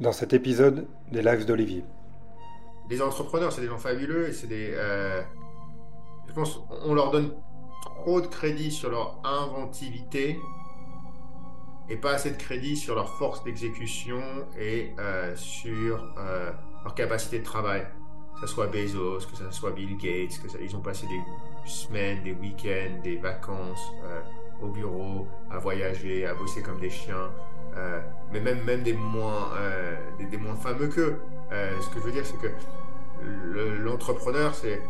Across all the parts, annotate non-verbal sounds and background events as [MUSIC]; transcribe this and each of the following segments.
dans cet épisode des Lives d'Olivier. Les entrepreneurs, c'est des gens fabuleux c'est des. Euh, je pense on leur donne trop de crédit sur leur inventivité et pas assez de crédit sur leur force d'exécution et euh, sur euh, leur capacité de travail. Que ce soit Bezos, que ce soit Bill Gates, ils ont passé des semaines, des week-ends, des vacances au bureau, à voyager, à bosser comme des chiens, euh, mais même, même des, moins, euh, des, moins fameux qu'eux. Euh, ce que je veux dire, c'est que l'entrepreneur, c'est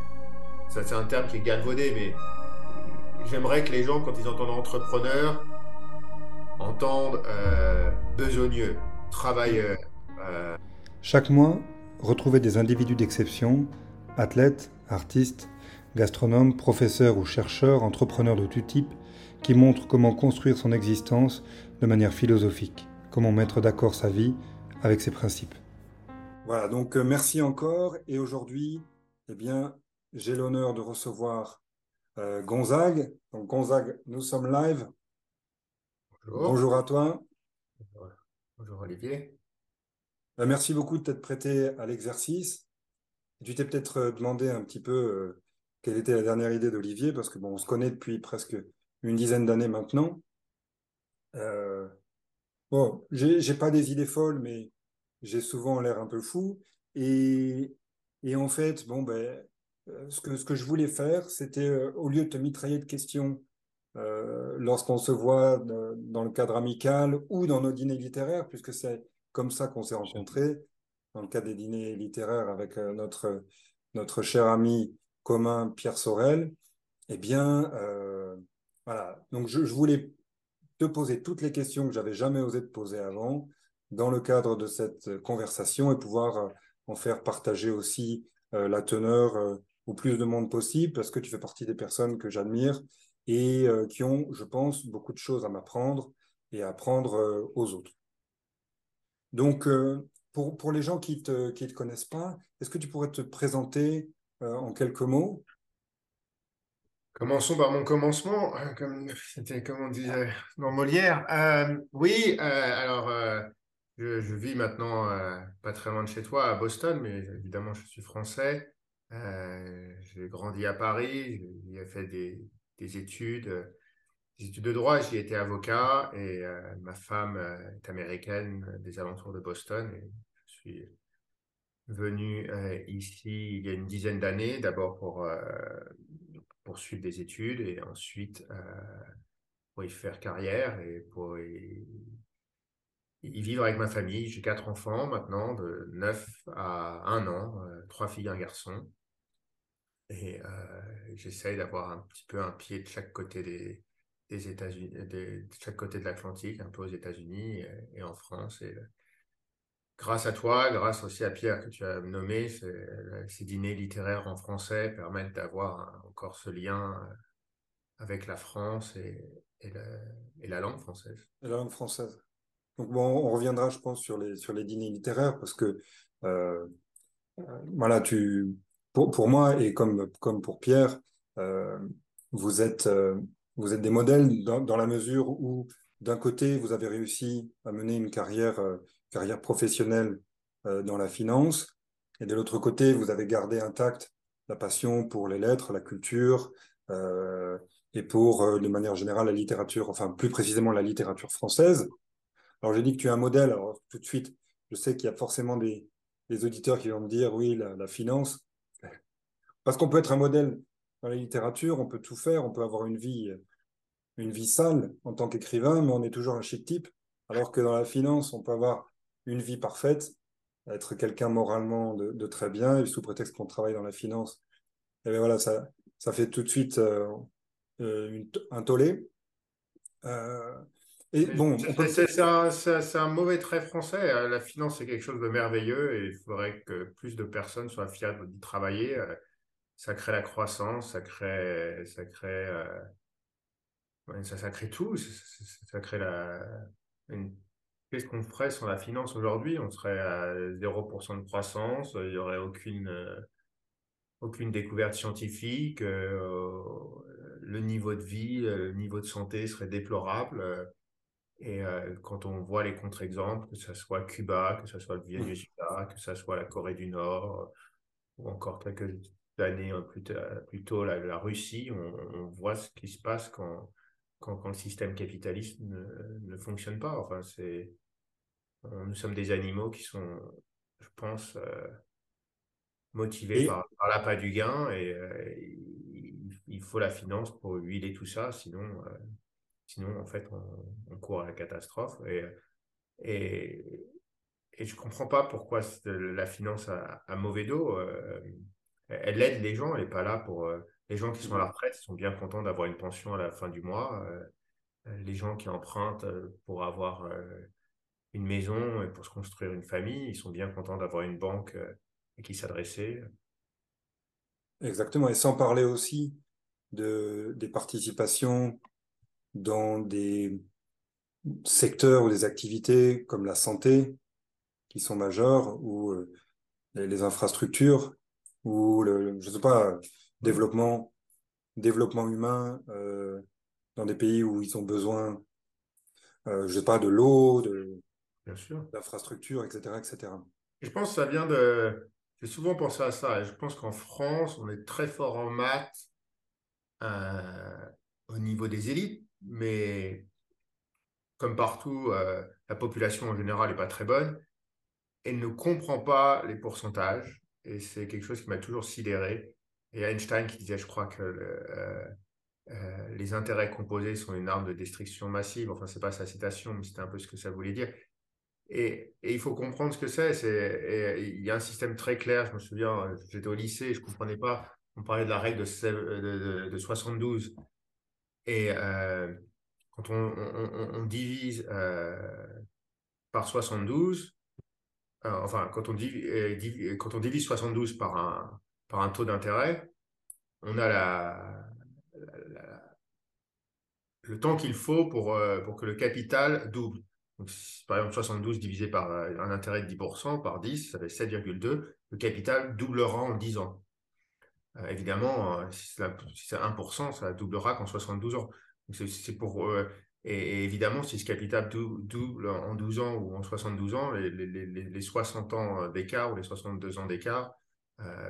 c'est un terme qui est galvaudé, mais j'aimerais que les gens, quand ils entendent entrepreneur, entendent besogneux, travailleur. Chaque mois, retrouvez des individus d'exception, athlètes, artistes, gastronomes, professeurs ou chercheurs, entrepreneurs de tout type, qui montrent comment construire son existence de manière philosophique, comment mettre d'accord sa vie avec ses principes. Voilà, donc euh, merci encore. Et aujourd'hui, eh bien, j'ai l'honneur de recevoir euh, Gonzague. Donc Gonzague, nous sommes live. Bonjour. Bonjour à toi. Bonjour Olivier. Euh, merci beaucoup de t'être prêté à l'exercice. Tu t'es peut-être demandé un petit peu quelle était la dernière idée d'Olivier, parce que bon, on se connaît depuis presque une dizaine d'années maintenant. Euh, bon, j'ai pas des idées folles, mais j'ai souvent l'air un peu fou. Et, et en fait, bon, ben, euh, ce que, ce que je voulais faire, c'était, euh, au lieu de te mitrailler de questions euh, lorsqu'on se voit dans le cadre amical ou dans nos dîners littéraires, puisque c'est comme ça qu'on s'est rencontrés, dans le cadre des dîners littéraires avec notre, notre cher ami commun Pierre Sorel, eh bien, voilà. Donc, je, je voulais te poser toutes les questions que j'avais jamais osé te poser avant dans le cadre de cette conversation et pouvoir euh, en faire partager aussi euh, la teneur euh, au plus de monde possible parce que tu fais partie des personnes que j'admire et qui ont, je pense, beaucoup de choses à m'apprendre et à apprendre aux autres. Donc, pour, pour les gens qui ne te, qui te connaissent pas, est-ce que tu pourrais te présenter en quelques mots? Commençons par mon commencement, hein, comme on disait dans Molière. Euh, oui, euh, alors euh, je, vis maintenant pas très loin de chez toi, à Boston, mais évidemment je suis français. j'ai grandi à Paris, j'ai fait des, des, études, des études de droit, j'y étais avocat et ma femme est américaine des alentours de Boston je suis venu ici il y a une dizaine d'années, d'abord pour poursuivre des études et ensuite euh, pour y faire carrière et pour y, vivre avec ma famille. J'ai quatre enfants maintenant, de 9 à 1 an, euh, trois filles, un garçon. Et euh, j'essaye d'avoir un petit peu un pied de chaque côté des, États-Unis, de, chaque côté de l'Atlantique, un peu aux États-Unis et, en France. Et grâce à toi, grâce aussi à Pierre que tu as nommé, ces dîners littéraires en français permettent d'avoir encore ce lien euh, avec la France et, la, langue française. la langue française. Donc bon, on reviendra, je pense, sur les, dîners littéraires parce que euh, euh, voilà, pour, moi et comme, pour Pierre, vous, êtes, des modèles dans la mesure où d'un côté, vous avez réussi à mener une carrière carrière professionnelle euh, dans la finance. Et de l'autre côté, vous avez gardé intacte la passion pour les lettres, la culture euh, et pour, euh, de manière générale, la littérature, enfin plus précisément la littérature française. Alors j'ai dit que tu es un modèle. Alors tout de suite, je sais qu'il y a forcément des, auditeurs qui vont me dire oui, la, la finance. Parce qu'on peut être un modèle dans la littérature, on peut tout faire, on peut avoir une vie, une vie sale en tant qu'écrivain, mais on est toujours un chic type. Alors que dans la finance, on peut avoir une vie parfaite, être quelqu'un moralement de, très bien, et sous prétexte qu'on travaille dans la finance, et bien voilà, ça, ça fait tout de suite euh, euh, un tollé. Euh, et bon, c'est un, un, mauvais trait français. Hein. La finance, c'est quelque chose de merveilleux et il faudrait que plus de personnes soient fiables d'y travailler. Ça crée la croissance, ça crée, ça crée, ça, ça crée tout. Ça, crée la, une Qu'est-ce qu'on ferait sur la finance aujourd'hui? On serait à 0% de croissance, il n'y aurait aucune, euh, aucune découverte scientifique, euh, le niveau de vie, le niveau de santé serait déplorable. Et quand on voit les contre-exemples, que ce soit Cuba, que ce soit le Venezuela, que ce soit la Corée du Nord, ou encore quelques années plus, plus tôt la, la Russie, on, voit ce qui se passe quand, quand, quand le système capitaliste ne, ne fonctionne pas. Enfin, c'est, nous sommes des animaux qui sont, je pense, motivés par, par l'appât du gain et il, faut la finance pour huiler tout ça, sinon, sinon en fait, on, court à la catastrophe. Et, et, et je ne comprends pas pourquoi la finance a, mauvais dos. elle aide les gens, elle n'est pas là pour... les gens qui sont à la retraite sont bien contents d'avoir une pension à la fin du mois. les gens qui empruntent pour avoir une maison et pour se construire une famille, ils sont bien contents d'avoir une banque qui s'adressait. Exactement, et sans parler aussi de, des participations dans des secteurs ou des activités comme la santé, qui sont majeures, ou euh, les, infrastructures, ou le, je sais pas, développement, développement humain euh, dans des pays où ils ont besoin, euh, je sais pas, de l'eau, de, d'infrastructures, etc., etc. je pense que ça vient de, j'ai souvent pensé à ça. Et je pense qu'en France, on est très fort en maths euh, au niveau des élites, mais comme partout, euh, la population en général n'est pas très bonne. Elle ne comprend pas les pourcentages. Et c'est quelque chose qui m'a toujours sidéré. Et Einstein qui disait, je crois que euh, les intérêts composés sont une arme de destruction massive. Enfin, c'est pas sa citation, mais c'était un peu ce que ça voulait dire. Et, il faut comprendre ce que c'est. Il y a un système très clair. Je me souviens, j'étais au lycée, je ne comprenais pas. On parlait de la règle de, de, 72. Et euh, quand on, divise euh, par 72, euh, enfin, quand on, quand on divise 72 par un, par un taux d'intérêt, on a la, le temps qu'il faut pour, pour que le capital double. Donc, par exemple, 72 divisé par euh, un intérêt de 10%, par 10, ça fait 7,2. Le capital doublera en 10 ans. Euh, évidemment, euh, si c'est 1%, ça doublera qu'en 72 ans. Pour, et, évidemment, si ce capital double en 12 ans ou en 72 ans, les, les, les 60 ans d'écart ou les 62 ans d'écart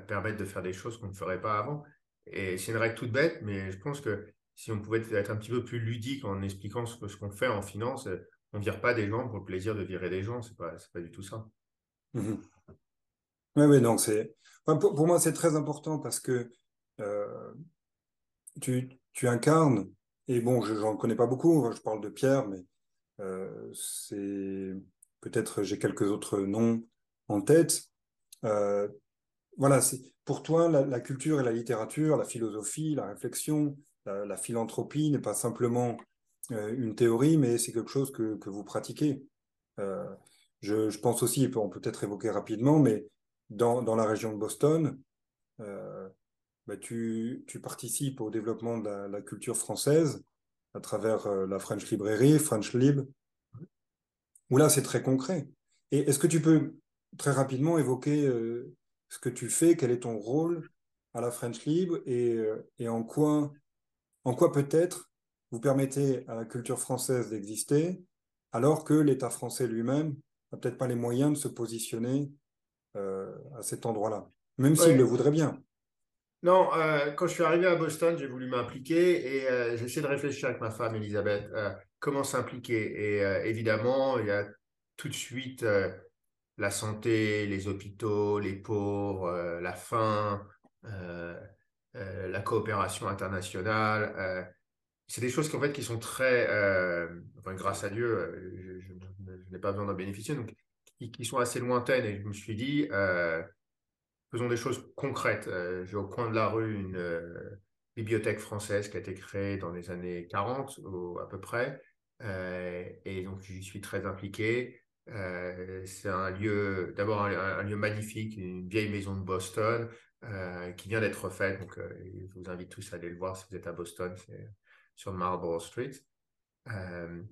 permettent de faire des choses qu'on ne ferait pas avant. Et c'est une règle toute bête, mais je pense que si on pouvait être un petit peu plus ludique en expliquant ce, ce qu'on fait en finance, on ne vire pas des gens pour le plaisir de virer des gens, c'est pas, pas du tout ça. Oui, oui, donc c'est. pour, moi, c'est très important parce que euh, tu, tu, incarnes, et bon, je n'en connais pas beaucoup, je parle de Pierre, mais euh, c'est peut-être j'ai quelques autres noms en tête. Euh, voilà, c'est pour toi, la, culture et la littérature, la philosophie, la réflexion, la philanthropie n'est pas simplement euh, une théorie, mais c'est quelque chose que, que vous pratiquez. Euh, je, pense aussi, on peut peut-être évoquer rapidement, mais dans, dans la région de Boston, euh, bah, tu, tu, participes au développement de la, culture française à travers la French Librairie, French Lib, où là c'est très concret. Et est-ce que tu peux très rapidement évoquer ce que tu fais, quel est ton rôle à la French Lib et, et en quoi, en quoi peut-être vous permettez à la culture française d'exister, alors que l'État français lui-même n'a peut-être pas les moyens de se positionner euh, à cet endroit-là, même s'il le voudrait bien. Non, euh, quand je suis arrivé à Boston, j'ai voulu m'impliquer et euh, j'ai essayé de réfléchir avec ma femme Elisabeth comment s'impliquer. Et évidemment, il y a tout de suite la santé, les hôpitaux, les pauvres, la faim, la coopération internationale c'est des choses qui, fait, qui sont très, euh, enfin, grâce à Dieu, euh, je, n'ai pas besoin d'en bénéficier, donc qui, sont assez lointaines. Et je me suis dit, euh, faisons des choses concrètes. J'ai au coin de la rue une bibliothèque française qui a été créée dans les années 40 à peu près. et donc, j'y suis très impliqué. C'est un lieu, d'abord un, lieu magnifique, une vieille maison de Boston qui vient d'être faite. Donc, je vous invite tous à aller le voir si vous êtes à Boston. C'est sur Marlborough Street. Euh,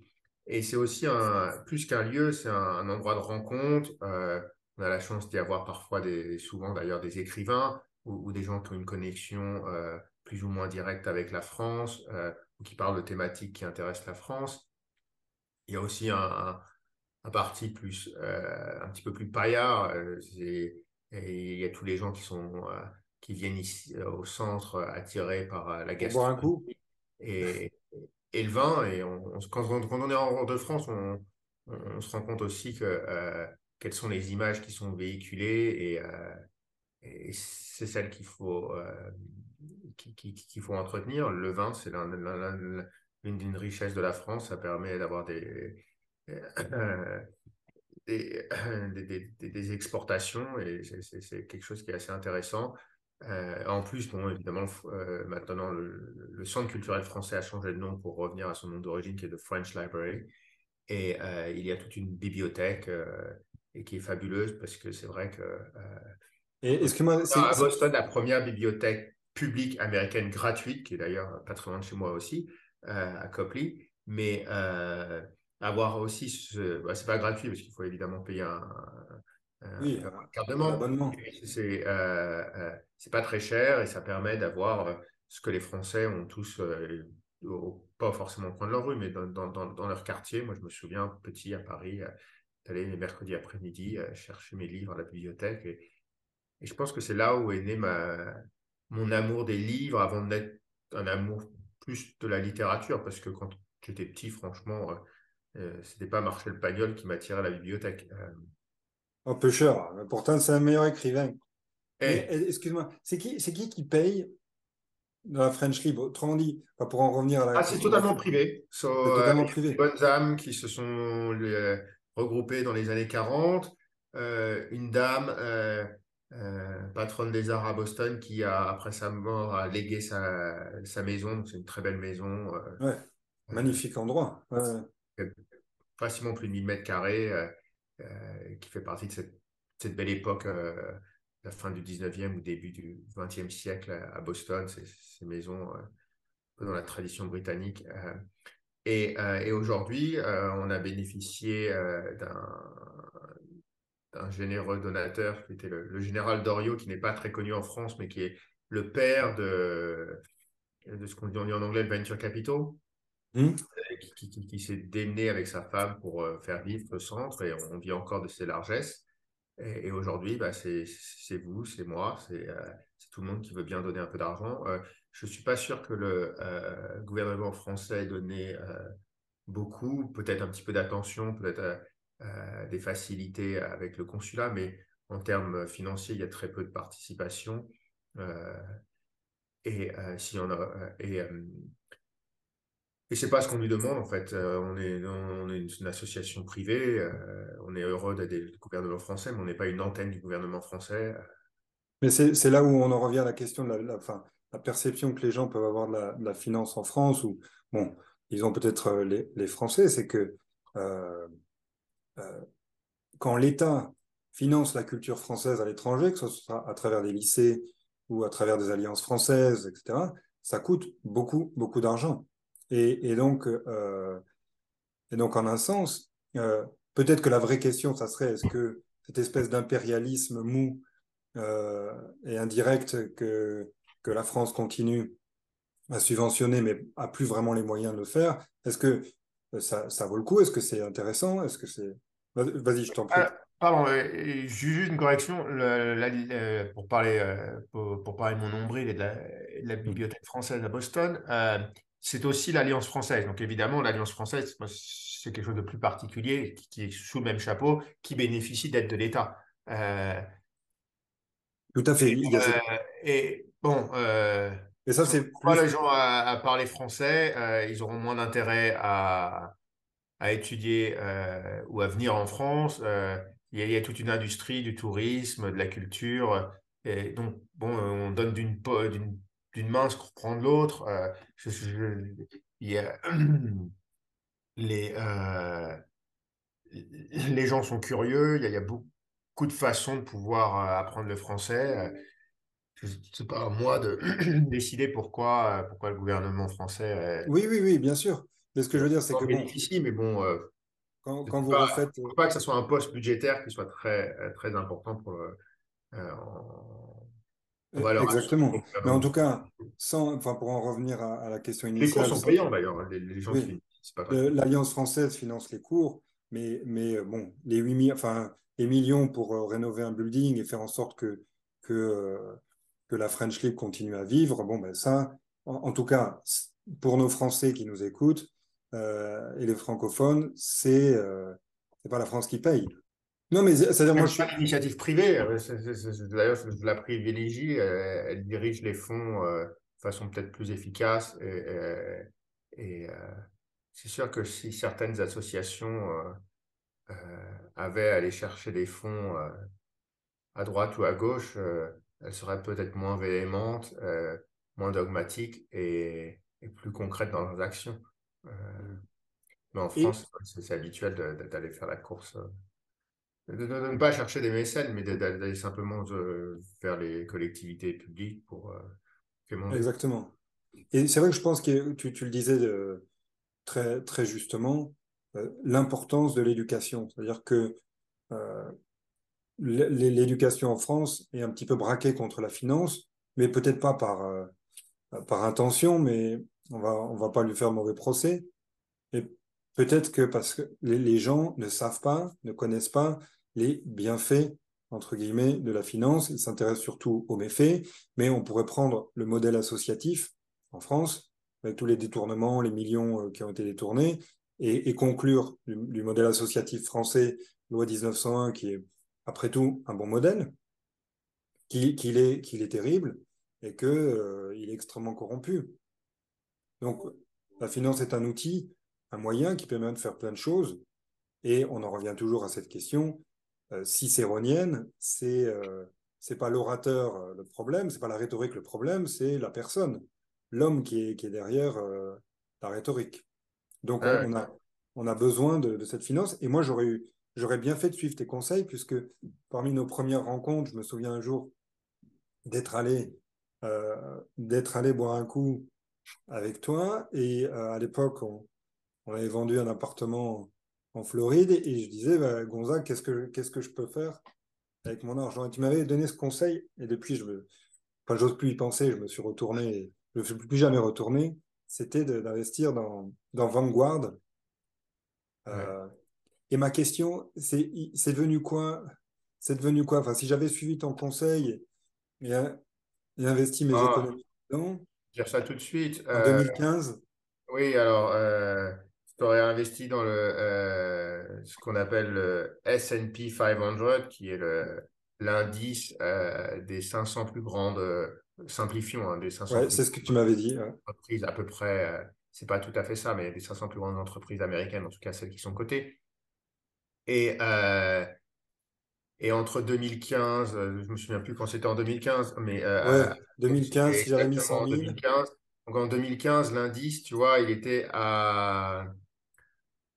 et c'est aussi un, plus qu'un lieu, c'est un, endroit de rencontre. Euh, on a la chance d'y avoir parfois, des, souvent d'ailleurs, des écrivains ou, des gens qui ont une connexion euh, plus ou moins directe avec la France ou qui parlent de thématiques qui intéressent la France. il y a aussi un, un, parti plus, un petit peu plus paillard. et il y a tous les gens qui sont qui viennent ici au centre attirés par la gastronomie et, et le vin. Et on, quand, quand, on est en de France, on, on, se rend compte aussi que quelles sont les images qui sont véhiculées et, et c'est celles qu'il faut qu'il faut entretenir. Le vin, c'est l'une d'une richesse de la France. Ça permet d'avoir des, euh, des, des, exportations et c'est quelque chose qui est assez intéressant. Euh, en plus, bon, évidemment, euh, maintenant, le, Centre culturel français a changé de nom pour revenir à son nom d'origine qui est le French Library. Et il y a toute une bibliothèque et qui est fabuleuse parce que c'est vrai que. et excuse-moi, à Boston, la première bibliothèque publique américaine gratuite, qui est d'ailleurs de chez moi aussi, euh, à Copley. Mais euh, avoir aussi, ce... Bah, c'est pas gratuit parce qu'il faut évidemment payer un, un, oui, un C'est euh, c'est pas très cher et ça permet d'avoir ce que les Français ont tous, pas forcément au coin de leur rue, mais dans, dans, dans, leur quartier. Moi, je me souviens, petit à Paris, d'aller les mercredis après-midi chercher mes livres à la bibliothèque. Et, et je pense que c'est là où est née ma, mon amour des livres avant d'être un amour plus de la littérature, parce que quand j'étais petit, franchement, euh, euh, c'était pas Marcel Pagnol qui m'attirait à la bibliothèque. Euh. Un peu cher, pourtant c'est un meilleur écrivain. Eh. Excuse-moi, c'est qui, c'est qui qui paye dans la French Libre? Autrement dit, pour en revenir à la. Ah, c'est totalement privé. c'est totalement privé. bonnes âmes qui se sont regroupées dans les années 40. une dame euh, patronne des arts à Boston, qui a, après sa mort, a légué sa, sa maison. C'est une très belle maison. Euh, ouais, magnifique endroit. Facilement plus de 1000 mètres carrés, euh, qui fait partie de cette, belle époque, la fin du 19e ou début du 20e siècle à, Boston. Ces, maisons dans la tradition britannique. et, aujourd'hui, on a bénéficié d'un un généreux donateur qui était le, général Dorio, qui n'est pas très connu en France, mais qui est le père de, de ce qu'on dit en anglais le venture capital, hmm. euh, qui, s'est démené avec sa femme pour euh, faire vivre le centre et on vit encore de ses largesses. Et, aujourd'hui, bah, c'est vous, c'est moi, euh, c'est tout le monde qui veut bien donner un peu d'argent. je ne suis pas sûr que le gouvernement français ait donné beaucoup, peut-être un petit peu d'attention, peut-être euh, des facilités avec le consulat, mais en termes financiers, il y a très peu de participation. Euh, et euh, si on a, et c'est pas ce qu'on lui demande en fait. on est, on est une, association privée. on est heureux d'être le gouvernement français, mais on n'est pas une antenne du gouvernement français. Mais c'est là où on en revient à la question de la, la perception que les gens peuvent avoir de la, finance en France, ou bon, ils ont peut-être les, les, Français, c'est que euh, quand l'État finance la culture française à l'étranger, que ce soit à travers des lycées ou à travers des alliances françaises, etc., ça coûte beaucoup, beaucoup d'argent. Et, donc, euh, et donc, en un sens, euh, peut-être que la vraie question, ça serait est-ce que cette espèce d'impérialisme mou et indirect que, que la France continue à subventionner, mais a plus vraiment les moyens de le faire, est-ce que ça, ça vaut le coup? Est-ce que c'est intéressant? Est-ce que c'est Vas-y, je t'en prie. Ah, pardon, euh, juste une correction. pour, parler, euh, pour, parler de mon nombril et de la, mm. bibliothèque française à Boston, euh, c'est aussi l'Alliance française. Donc évidemment, l'Alliance française, c'est quelque chose de plus particulier, qui, est sous le même chapeau, qui bénéficie d'aide de l'État. Tout à fait. et bon. et ça, c'est. Plus... les gens à parler français, ils auront moins d'intérêt à à étudier euh, ou à venir en France. Euh, il, y a, toute une industrie du tourisme, de la culture. Et donc, bon, on donne d'une d'une main prend de l'autre. Euh, il y a les, [CLEARS THROAT] les gens sont curieux. Il y a, il y a, beaucoup de façons de pouvoir apprendre le français. C'est pas à moi de [CLEARS THROAT] décider pourquoi, pourquoi le gouvernement français. Oui, oui, oui, bien sûr. Mais ce que je veux dire, c'est que. Bon, mais bon. Euh, quand, quand vous pas, refaites. faut pas que ce soit un poste budgétaire qui soit très, euh, très important pour le. Euh, Exactement. Mais en tout cas, sans, enfin, pour en revenir à, la question initiale. Les cours sont payants d'ailleurs. Les, gens qui, l'Alliance française finance les cours, mais, mais bon, les, 8 enfin, les millions pour rénover un building et faire en sorte que, que, que la French League continue à vivre, bon, ben ça, en, tout cas, pour nos Français qui nous écoutent et les francophones, c'est c'est pas la France qui paye. Non, mais c'est-à-dire, moi, je suis. L'initiative privée, euh, d'ailleurs, je la privilégie, elle, dirige les fonds euh, de façon peut-être plus efficace. Et, euh, c'est sûr que si certaines associations avaient à aller chercher des fonds à droite ou à gauche, elles seraient peut-être moins véhémentes, moins dogmatiques et, plus concrètes dans leurs actions. mais en France, c'est habituel d'aller faire la course de, ne pas chercher des mécènes, mais d'aller simplement vers les collectivités publiques pour euh, Exactement. Et c'est vrai que je pense que tu, le disais très, très justement, euh, l'importance de l'éducation. C'est-à-dire que euh, l'éducation en France est un petit peu braquée contre la finance, mais peut-être pas par, par intention, mais on va, on va pas lui faire mauvais procès. Et peut-être que parce que les gens ne savent pas, ne connaissent pas les bienfaits entre guillemets de la finance. Il s'intéresse surtout aux méfaits, mais on pourrait prendre le modèle associatif en France avec tous les détournements, les millions euh, qui ont été détournés, et, conclure du, modèle associatif français, loi 1901, qui est après tout un bon modèle, qu'il est, est terrible et qu'il euh, est extrêmement corrompu. Donc la finance est un outil, un moyen qui permet de faire plein de choses, et on en revient toujours à cette question cicéronienne, c'est euh, c'est pas l'orateur euh, le problème, c'est pas la rhétorique le problème, c'est la personne, l'homme qui est, qui est derrière la rhétorique. Donc on, a, on a besoin de, cette finance. Et moi, j'aurais eu, j'aurais bien fait de suivre tes conseils, puisque parmi nos premières rencontres, je me souviens un jour d'être allé, d'être allé boire un coup avec toi. Et à l'époque, on, on, avait vendu un appartement en Floride et je disais, bah, Gonzague, qu'est-ce que, qu'est-ce que je peux faire avec mon argent? Et tu m'avais donné ce conseil et depuis, je me, enfin, j'ose plus y penser, je me suis retourné, je ne suis plus jamais retourné, c'était d'investir dans, dans Vanguard. Euh, et ma question, c'est, c'est devenu quoi C'est devenu quoi? Enfin, si j'avais suivi ton conseil et, et investi mes ah, économies dedans. Dire ça tout de suite. En 2015. Euh, oui, alors. Euh, tu aurais investi dans le, euh, ce qu'on appelle le S&P 500, qui est l'indice euh, des 500 plus grandes, simplifions, hein, des 500 c'est ce que tu m'avais dit. Entreprises à peu près, euh, c'est pas tout à fait ça, mais des 500 plus grandes entreprises américaines, en tout cas celles qui sont cotées. Et, et entre 2015, je me souviens plus quand c'était en 2015, mais... ouais, 2015, si j'avais mis 100 000. donc en 2015, l'indice, tu vois, il était à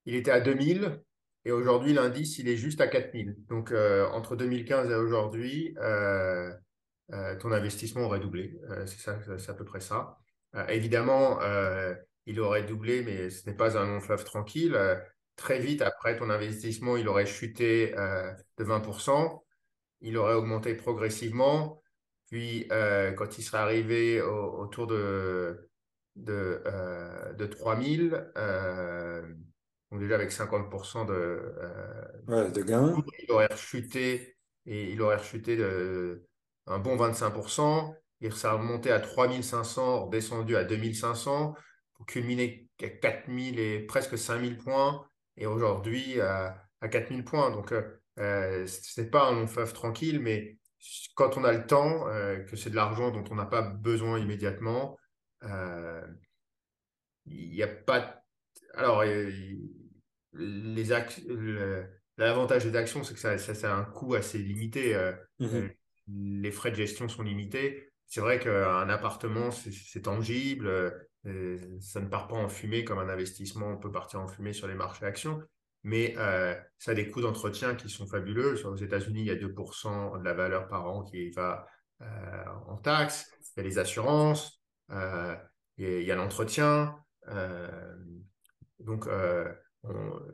il était à 2000 et aujourd'hui, l'indice, il est juste à 4000. Donc, euh, entre 2015 et aujourd'hui, euh, euh, ton investissement aurait doublé. c'est ça, c'est à peu près ça. évidemment, il aurait doublé, mais ce n'est pas un long fleuve tranquille. très vite, après ton investissement, il aurait chuté de 20%. Il aurait augmenté progressivement. Puis, quand il serait arrivé autour de, de, de 3000, donc déjà avec 50% de, euh, de gains. Il aurait chuté et il aurait rechuté de un bon 25%. Il s'est remonté à 3500, redescendu à 2500 pour culminer à 4000 et presque 5000 points et aujourd'hui à, 4000 points. Donc euh, euh, ce n'est pas un long fleuve tranquille, mais quand on a le temps, que c'est de l'argent dont on n'a pas besoin immédiatement, il n'y a pas. Alors, les l'avantage des actions, c'est que ça, ça, a un coût assez limité. Euh, mmh euh, les frais de gestion sont limités. C'est vrai qu'un appartement, c'est tangible. Euh, ça ne part pas en fumée comme un investissement on peut partir en fumée sur les marchés actions. Mais ça a des coûts d'entretien qui sont fabuleux. Aux États-Unis, il y a 2% de la valeur par an qui va en taxes. Il y a les assurances. il y a l'entretien. donc,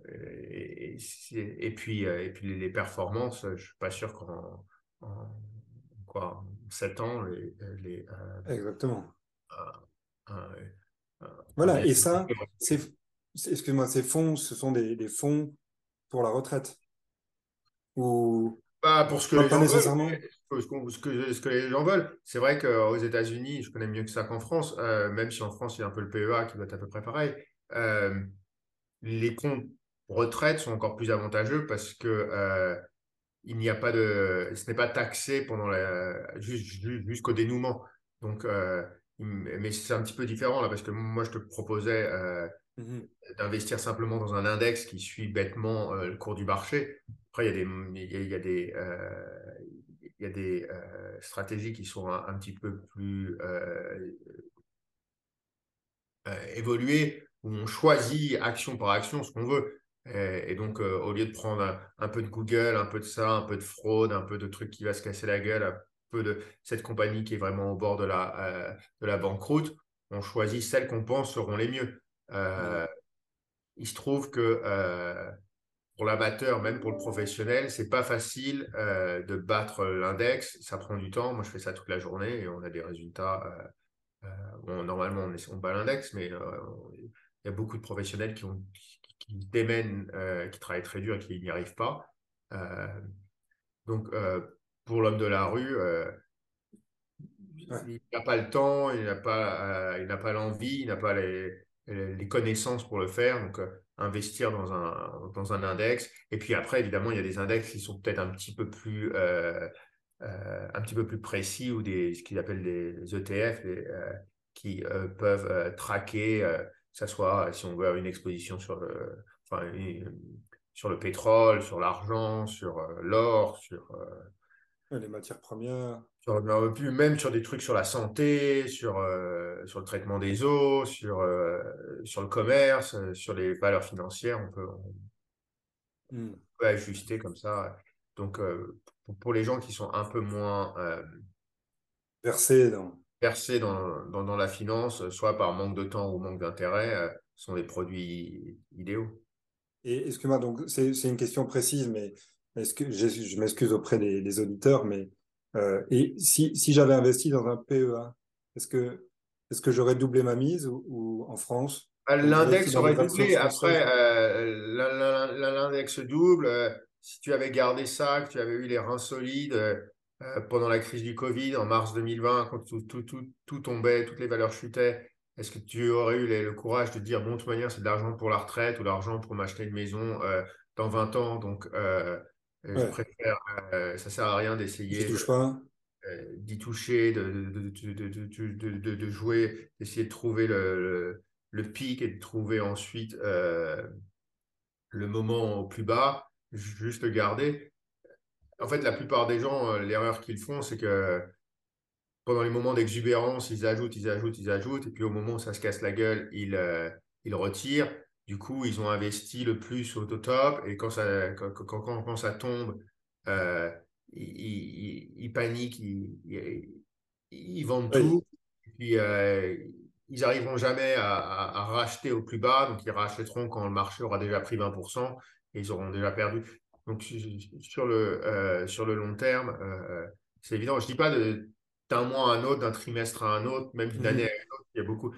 et, et, puis, euh, et puis les performances, je ne suis pas sûr qu'en quoi, 7 ans, les. les euh, Exactement. Euh, voilà, et ça, c'est excuse-moi, ces fonds, ce sont des, des, fonds pour la retraite Ou pas pour ce que les gens nécessairement veulent, ce, que, ce, que, les gens veulent. C'est vrai qu'aux États-Unis, je connais mieux que ça qu'en France, euh, même si en France, il y a un peu le PEA qui doit être à peu près pareil. Euh, les comptes retraite sont encore plus avantageux parce que euh, il n'y a pas de, ce n'est pas taxé pendant la, jusqu'au dénouement. Donc, mais c'est un petit peu différent là parce que moi, je te proposais mmh d'investir simplement dans un index qui suit bêtement le cours du marché. Après, il y a des, il y a, des, il y a des stratégies qui sont un, petit peu plus évoluées où on choisit action par action ce qu'on veut. Et, donc, au lieu de prendre un, peu de Google, un peu de ça, un peu de fraude, un peu de trucs qui va se casser la gueule, un peu de cette compagnie qui est vraiment au bord de la, de la banqueroute, on choisit celles qu'on pense seront les mieux. Mmh. Il se trouve que pour l'amateur, même pour le professionnel, c'est pas facile euh, de battre l'index. Ça prend du temps. Moi, je fais ça toute la journée et on a des résultats. Euh, euh, normalement, on, bat l'index, mais y a beaucoup de professionnels qui, ont, qui, démènent, qui travaillent très dur et qui n'y arrivent pas. donc, pour l'homme de la rue, il n'a pas le temps, il n'a pas, il n'a pas l'envie, il n'a pas les, les connaissances pour le faire. Donc, investir dans un, dans un index. Et puis après, évidemment, il y a des index qui sont peut-être un petit peu plus euh, euh, un petit peu plus précis ou des ce qu'ils appellent des ETF euh, qui peuvent traquer, que ce soit si on veut une exposition sur le, enfin, sur le pétrole, sur l'argent, sur l'or, sur les matières premières. Sur, même sur des trucs sur la santé, sur, euh, sur le traitement des eaux, sur, euh, sur le commerce, euh, sur les valeurs financières, on peut, hmm. ajuster comme ça. Donc, pour, les gens qui sont un peu moins versés dans... versés dans, dans, dans, la finance, soit par manque de temps ou manque d'intérêt, sont des produits idéaux. Et excuse-moi, donc c'est une question précise, mais est-ce que je, m'excuse auprès des, auditeurs, mais euh, et si, si j'avais investi dans un PEA, est-ce que, est que j'aurais doublé ma mise ou, en France? Bah, L'index aurait doublé. Après, euh, l'index double. Euh, si tu avais gardé ça, que tu avais eu les reins solides pendant la crise du Covid en mars 2020, quand tout, tout, tout, tout tombait, toutes les valeurs chutaient, est-ce que tu aurais eu le courage de dire, bon, de toute manière, c'est de l'argent pour la retraite ou l'argent pour m'acheter une maison dans 20 ans, donc je préfère, euh, ça sert à rien d'essayer d'y toucher, de, de, de, jouer, d'essayer de trouver le, le, pic et de trouver ensuite euh, le moment au plus bas, juste le garder. En fait, la plupart des gens, euh, l'erreur qu'ils font, c'est que pendant les moments d'exubérance, ils ajoutent, ils ajoutent, ils ajoutent, et puis au moment où ça se casse la gueule, ils, ils retirent. Du coup, ils ont investi le plus au top et quand ça, quand, quand, quand ça tombe, euh, ils, ils, paniquent, ils, vendent tout. Et puis, euh, ils n'arriveront jamais à, à, racheter au plus bas. Donc, ils rachèteront quand le marché aura déjà pris 20% et ils auront déjà perdu. Donc, sur le, euh, sur le long terme, euh, c'est évident. Je ne dis pas d'un mois à un autre, d'un trimestre à un autre, même d'une mmh année à une autre. Il y a beaucoup.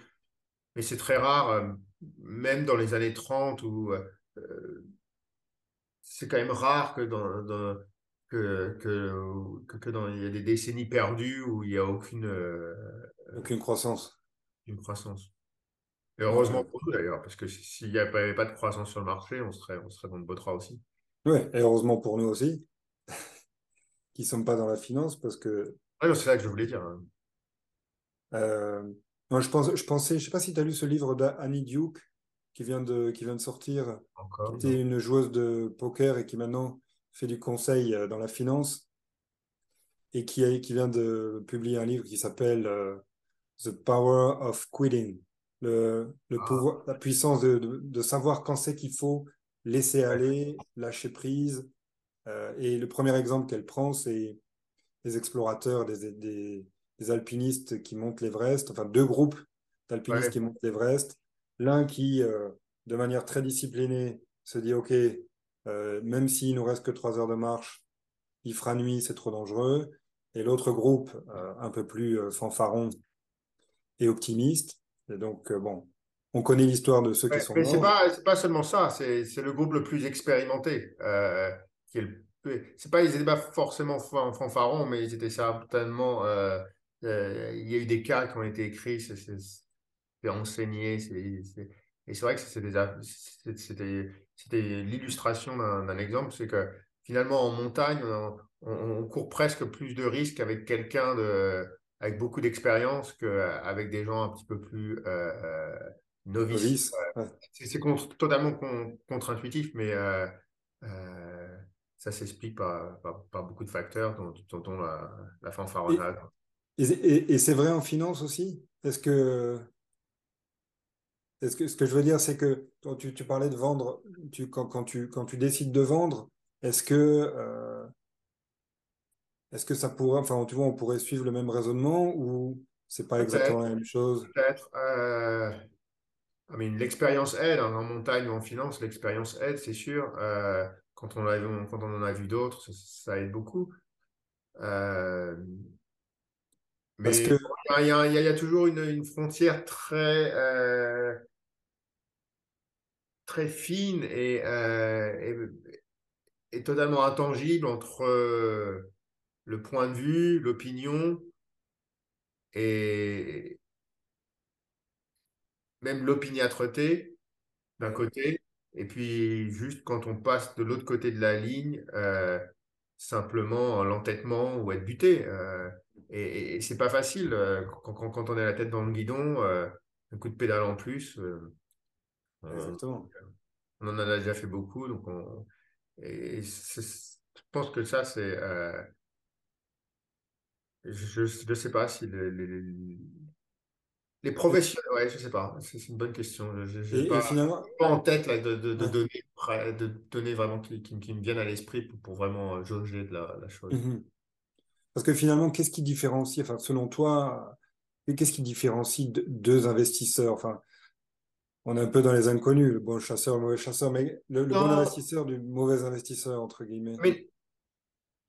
Mais c'est très rare même dans les années 30 où euh, c'est quand même rare que dans, que, que, que, dans, il y a des décennies perdues où il n'y a aucune euh, aucune croissance. Une croissance. Et heureusement pour nous d'ailleurs, parce que s'il n'y avait pas de croissance sur le marché, on serait, on serait dans le beau aussi. Oui, et heureusement pour nous aussi, [LAUGHS] qui ne sommes pas dans la finance, parce que. c'est ça que je voulais dire. Hein. Euh, moi, je, pense, je pensais, je sais pas si tu as lu ce livre d'Annie Duke qui vient de, qui vient de sortir, Encore, qui était une joueuse de poker et qui maintenant fait du conseil euh, dans la finance et qui, qui vient de publier un livre qui s'appelle euh, The Power of Quitting, le, le ah. pouvoir, la puissance de, de, savoir quand c'est qu'il faut laisser aller, lâcher prise. Euh, et le premier exemple qu'elle prend, c'est les explorateurs, des, des, des alpinistes qui montent l'Everest, enfin deux groupes d'alpinistes qui montent l'Everest. L'un qui, euh, de manière très disciplinée, se dit OK, euh, même s'il nous reste que trois heures de marche, il fera nuit, c'est trop dangereux. Et l'autre groupe, un peu plus fanfaron et optimiste. Et donc, bon, on connaît l'histoire de ceux qui Ouais, sont mais morts. pas, c'est pas seulement ça, c'est le groupe le plus expérimenté. euh, qui est le- pas, ils n'étaient pas forcément fan- fanfarons, mais ils étaient certainement. euh, euh, il y a eu des cas qui ont été écrits, c'est c'est- c'est enseigné. c'est- c'est- et c'est vrai que c'était l'illustration d'un d'un exemple, c'est que finalement en montagne, on, on- on court presque plus de risques avec quelqu'un de, avec beaucoup d'expérience qu'avec des gens un petit peu plus euh, Novice. Ouais. C'est c'est con- totalement con- contre-intuitif, mais euh, euh, ça s'explique par, par, par beaucoup de facteurs, dont, dont- dont la, la fanfaronnade. Et, et- et c'est vrai en finance aussi? Est-ce que, est-ce que ce que je veux dire, c'est que quand tu, tu parlais de vendre, tu, quand, quand tu, quand tu décides de vendre, est-ce que, euh, est-ce que ça pourrait, enfin, tu vois, on pourrait suivre le même raisonnement ou c'est pas exactement la même chose? peut-être. euh, I mean, l'expérience aide, hein, en montagne ou en finance, l'expérience aide, c'est sûr. Euh, quand on, a, quand on en a vu d'autres, ça, ça aide beaucoup. Euh, mais que, il y a, y y toujours une, une frontière très, euh, très fine et, et, et totalement intangible entre le point de vue, l'opinion et même l'opiniâtreté d'un côté, et puis juste quand on passe de l'autre côté de la ligne, euh, simplement l'entêtement ou être buté. euh, et et, c'est pas facile euh, quand, quand, quand on est la tête dans le guidon, euh, un coup de pédale en plus, on, exactement. on en a déjà fait beaucoup, donc on, et je pense que ça c'est, je je sais pas si les professionnels, ouais, je sais pas, c'est une bonne question. Je n'ai pas, finalement, pas en tête là, de, de, de ouais. donner, près- de donner vraiment qui, qui, qui me viennent à l'esprit pour, pour vraiment euh, jauger de la, la chose. Mhm. Parce que finalement, qu'est-ce qui différencie, enfin, selon toi, qu'est-ce qui différencie deux, investisseurs? Enfin, on est un peu dans les inconnus, le bon chasseur, le mauvais chasseur, mais le, le bon investisseur du mauvais investisseur, entre guillemets. mais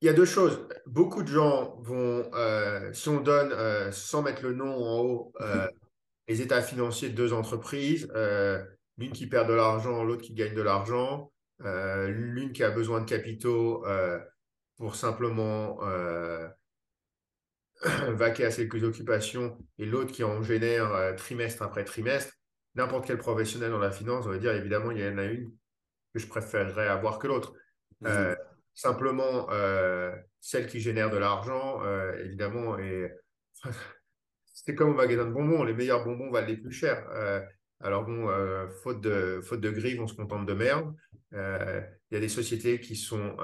il y a deux choses. Beaucoup de gens vont, euh, si on donne, euh, sans mettre le nom en haut, euh, [LAUGHS] les états financiers de deux entreprises, euh, l'une qui perd de l'argent, l'autre qui gagne de l'argent, euh, l'une qui a besoin de capitaux euh, pour simplement [CLEARS THROAT] vaquer à ses occupations et l'autre qui en génère trimestre après trimestre, n'importe quel professionnel dans la finance va dire évidemment il y en a une que je préférerais avoir que l'autre. Mhm. simplement, celle qui génère de l'argent, évidemment, et [LAUGHS] c'est comme au magasin de bonbons, les meilleurs bonbons valent les plus chers. Euh, alors bon, euh, faute de, faute de grive, on se contente de merde. Euh, Il y a des sociétés qui sont,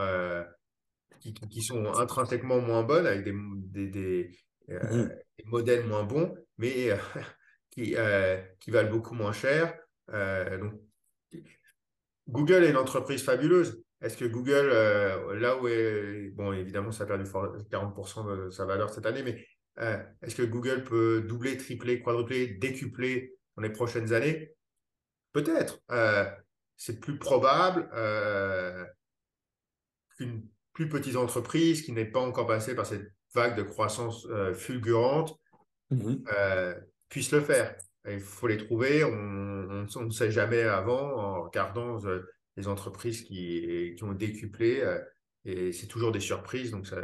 qui, qui sont intrinsèquement moins bonnes, avec des, des, des, des modèles moins bons, mais [LAUGHS] qui, qui valent beaucoup moins cher. Donc, Google est une entreprise fabuleuse. Est-ce que Google, là où est, bon, évidemment, ça a perdu for- 40% de sa valeur cette année, mais euh, est-ce que Google peut doubler, tripler, quadrupler, décupler dans les prochaines années? Peut-être. Euh, c'est plus probable euh, qu'une plus petite entreprise qui n'est pas encore passée par cette vague de croissance fulgurante euh, puisse le faire. Il faut les trouver. On, on- on ne sait jamais avant en regardant les entreprises qui, qui ont décuplé. et c'est toujours des surprises. Donc, ça,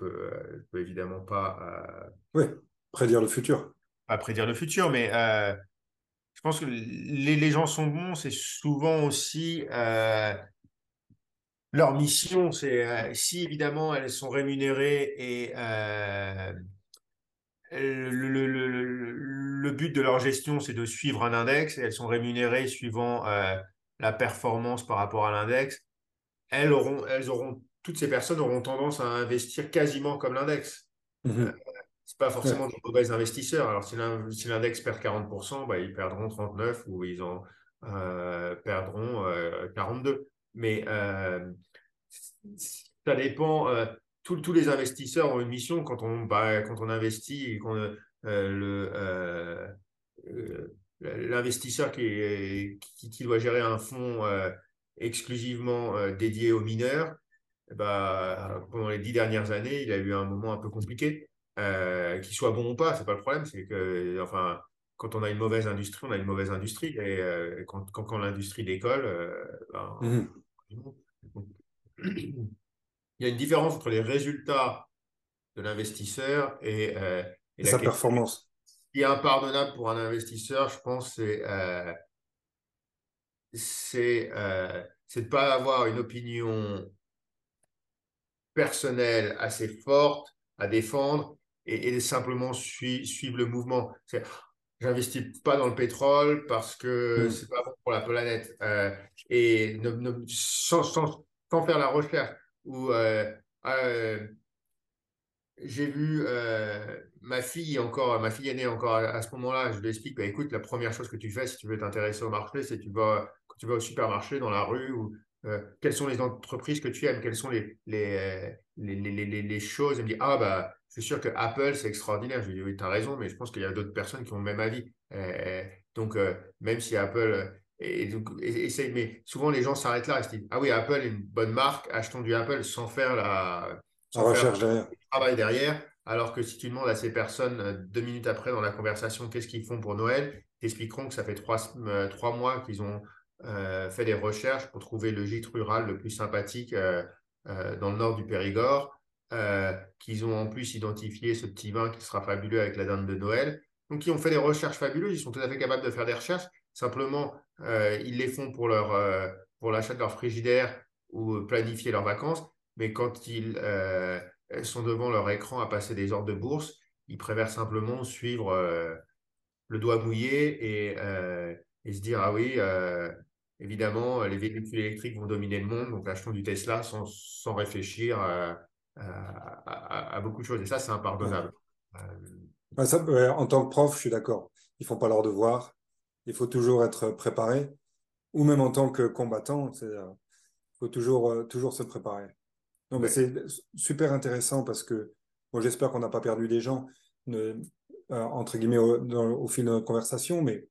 peux, euh, je peux évidemment pas, euh, Oui, prédire le futur. pas prédire le futur, mais euh, je pense que les, les gens sont bons. C'est souvent aussi leur mission. C'est euh, si évidemment elles sont rémunérées et euh, le, le- le- le- le but de leur gestion, c'est de suivre un index et elles sont rémunérées suivant euh, la performance par rapport à l'index. Elles auront, elles auront, toutes ces personnes auront tendance à investir quasiment comme l'index. Mhm. C'est pas Ouais. forcément des mauvais investisseurs. Alors, si l'in- si l'index perd 40%, bah, ils perdront 39 ou ils en euh, perdront euh, 42. Mais euh, ça dépend. euh, tous les investisseurs ont une mission quand on, bah, quand on investit et qu'on, euh, le, euh, euh, l'investisseur qui, est- qui, qui doit gérer un fonds euh, exclusivement euh, dédié aux mineurs, bah, pendant les dix dernières années, il a eu un moment un peu compliqué. Euh, qu'il soit bon ou pas, c'est pas le problème, c'est que, enfin, quand on a une mauvaise industrie, on a une mauvaise industrie. Et euh, quand, quand, l'industrie décolle, ben, mhm. [COUGHS] il y a une différence entre les résultats de l'investisseur et, et, sa performance. Ce qui est impardonnable pour un investisseur, je pense, c'est c'est euh, de ne pas avoir une opinion personnelle assez forte à défendre et, et simplement suivre le mouvement. J'investis pas dans le pétrole parce que mm. c'est pas bon pour la planète euh, et ne, sans, sans, sans, faire la recherche ou euh, euh j'ai vu ma fille encore, ma fille aînée encore à, ce moment-là, je lui explique, bah, écoute, la première chose que tu fais si tu veux t'intéresser au marché, c'est tu vas, tu vas au supermarché, dans la rue, ou euh, quelles sont les entreprises que tu aimes, quelles sont les, les, les, les, les choses? Elle me dit, ah bah, je suis sûr que Apple, c'est extraordinaire. Je lui dis, oui, tu as raison, mais je pense qu'il y a d'autres personnes qui ont le même avis. Euh, donc, même si Apple... Et, donc, mais souvent, les gens s'arrêtent là et se disent, ah oui, Apple est une bonne marque, achetons du Apple sans faire la sans recherche derrière. travail derrière. Alors que si tu demandes à ces personnes euh, deux minutes après dans la conversation qu'est-ce qu'ils font pour Noël, ils expliqueront que ça fait trois, euh, trois mois qu'ils ont euh, fait des recherches pour trouver le gîte rural le plus sympathique dans le nord du Périgord, qu'ils ont en plus identifié ce petit vin qui sera fabuleux avec la dinde de Noël. Donc, ils ont fait des recherches fabuleuses, ils sont tout à fait capables de faire des recherches. Simplement, ils les font pour, leur, pour l'achat de leur frigidaire ou planifier leurs vacances mais quand ils euh, sont devant leur écran à passer des ordres de bourse, ils préfèrent simplement suivre euh, le doigt mouillé et, euh, et, se dire, ah oui, évidemment, les véhicules électriques vont dominer le monde, donc achetons du Tesla sans, sans réfléchir à, à, beaucoup de choses. Et ça, c'est impardonnable. Ça, en tant que prof, je suis d'accord. Ils font pas leur devoir. Il faut toujours être préparé. Ou même en tant que combattant, il faut toujours, toujours se préparer. Non, mais c'est super intéressant parce que moi, j'espère qu'on n'a pas perdu des gens, euh, entre guillemets, au, fil de notre conversation, mais,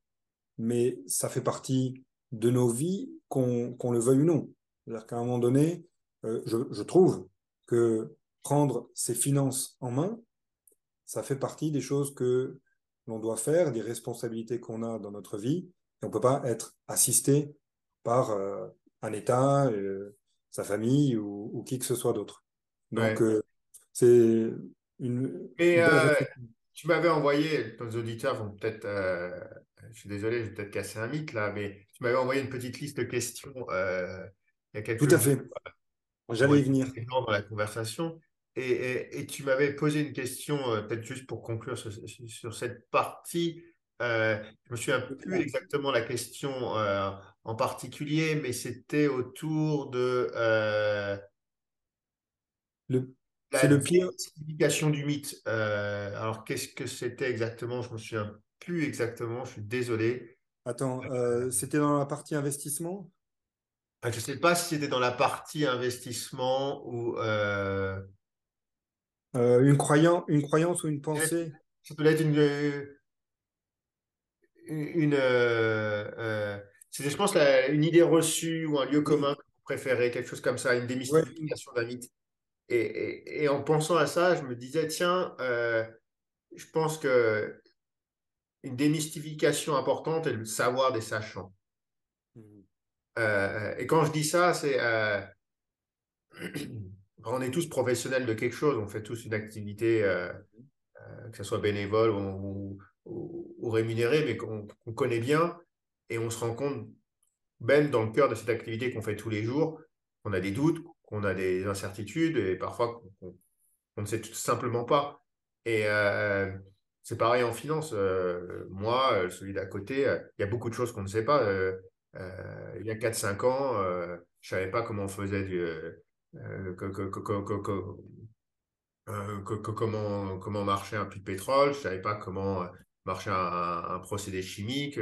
mais ça fait partie de nos vies, qu'on le veuille ou non. C'est-à-dire qu'à un moment donné, euh, je, je, trouve que prendre ses finances en main, ça fait partie des choses que l'on doit faire, des responsabilités qu'on a dans notre vie. Et on ne peut pas être assisté par euh, un État, sa famille ou, qui que ce soit d'autre. Donc, euh, c'est une. Et euh, tu m'avais envoyé, nos auditeurs vont peut-être. Euh, je suis désolé, j'ai peut-être cassé un mythe là, mais tu m'avais envoyé une petite liste de questions il y a quelques Tout à fait. J'allais y venir. Dans la conversation. Et, et, tu m'avais posé une question, peut-être juste pour conclure sur, sur cette partie. je me souviens plus exactement la question en particulier, mais c'était autour de euh, le, la le pire. du mythe. Euh, alors, qu'est-ce que c'était exactement? Je me souviens plus exactement, je suis désolé. Attends, euh, c'était dans la partie investissement? Ah, Je ne sais pas si c'était dans la partie investissement ou. une, croyance, une croyance ou une pensée? Ça peut être une. une, c'était, je pense, une idée reçue ou un lieu commun que vous préférez, quelque chose comme ça, une démystification d'un mythe. Et, et, en pensant à ça, je me disais, tiens, euh, je pense que une démystification importante est le savoir des sachants. Mmh. Euh, et quand je dis ça, c'est euh, [CLEARS THROAT] on est tous professionnels de quelque chose, on fait tous une activité, que ce soit bénévole ou, ou, rémunérée, mais qu'on connaît bien. Et on se rend compte, même dans le cœur de cette activité qu'on fait tous les jours, qu'on a des doutes, qu'on a des incertitudes et parfois qu'on ne sait tout simplement pas. Et euh, c'est pareil en finance. Euh, moi, euh, celui d'à côté, il y a beaucoup de choses qu'on ne sait pas. il y a 4-5 ans, je ne savais pas comment on faisait du. comment, comment marchait un puits de pétrole, je ne savais pas comment marchait un procédé chimique,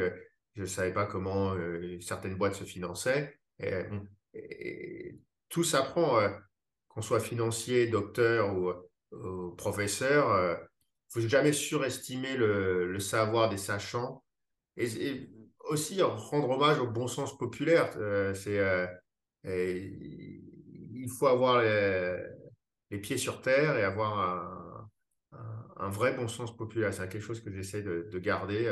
je ne savais pas comment euh, certaines boîtes se finançaient. Et, tout s'apprend, euh, qu'on soit financier, docteur ou, professeur. Euh, ne faut jamais surestimer le, savoir des sachants. Et, aussi rendre hommage au bon sens populaire. c'est, il faut avoir les, pieds sur terre et avoir un, vrai bon sens populaire. C'est quelque chose que j'essaie de, de garder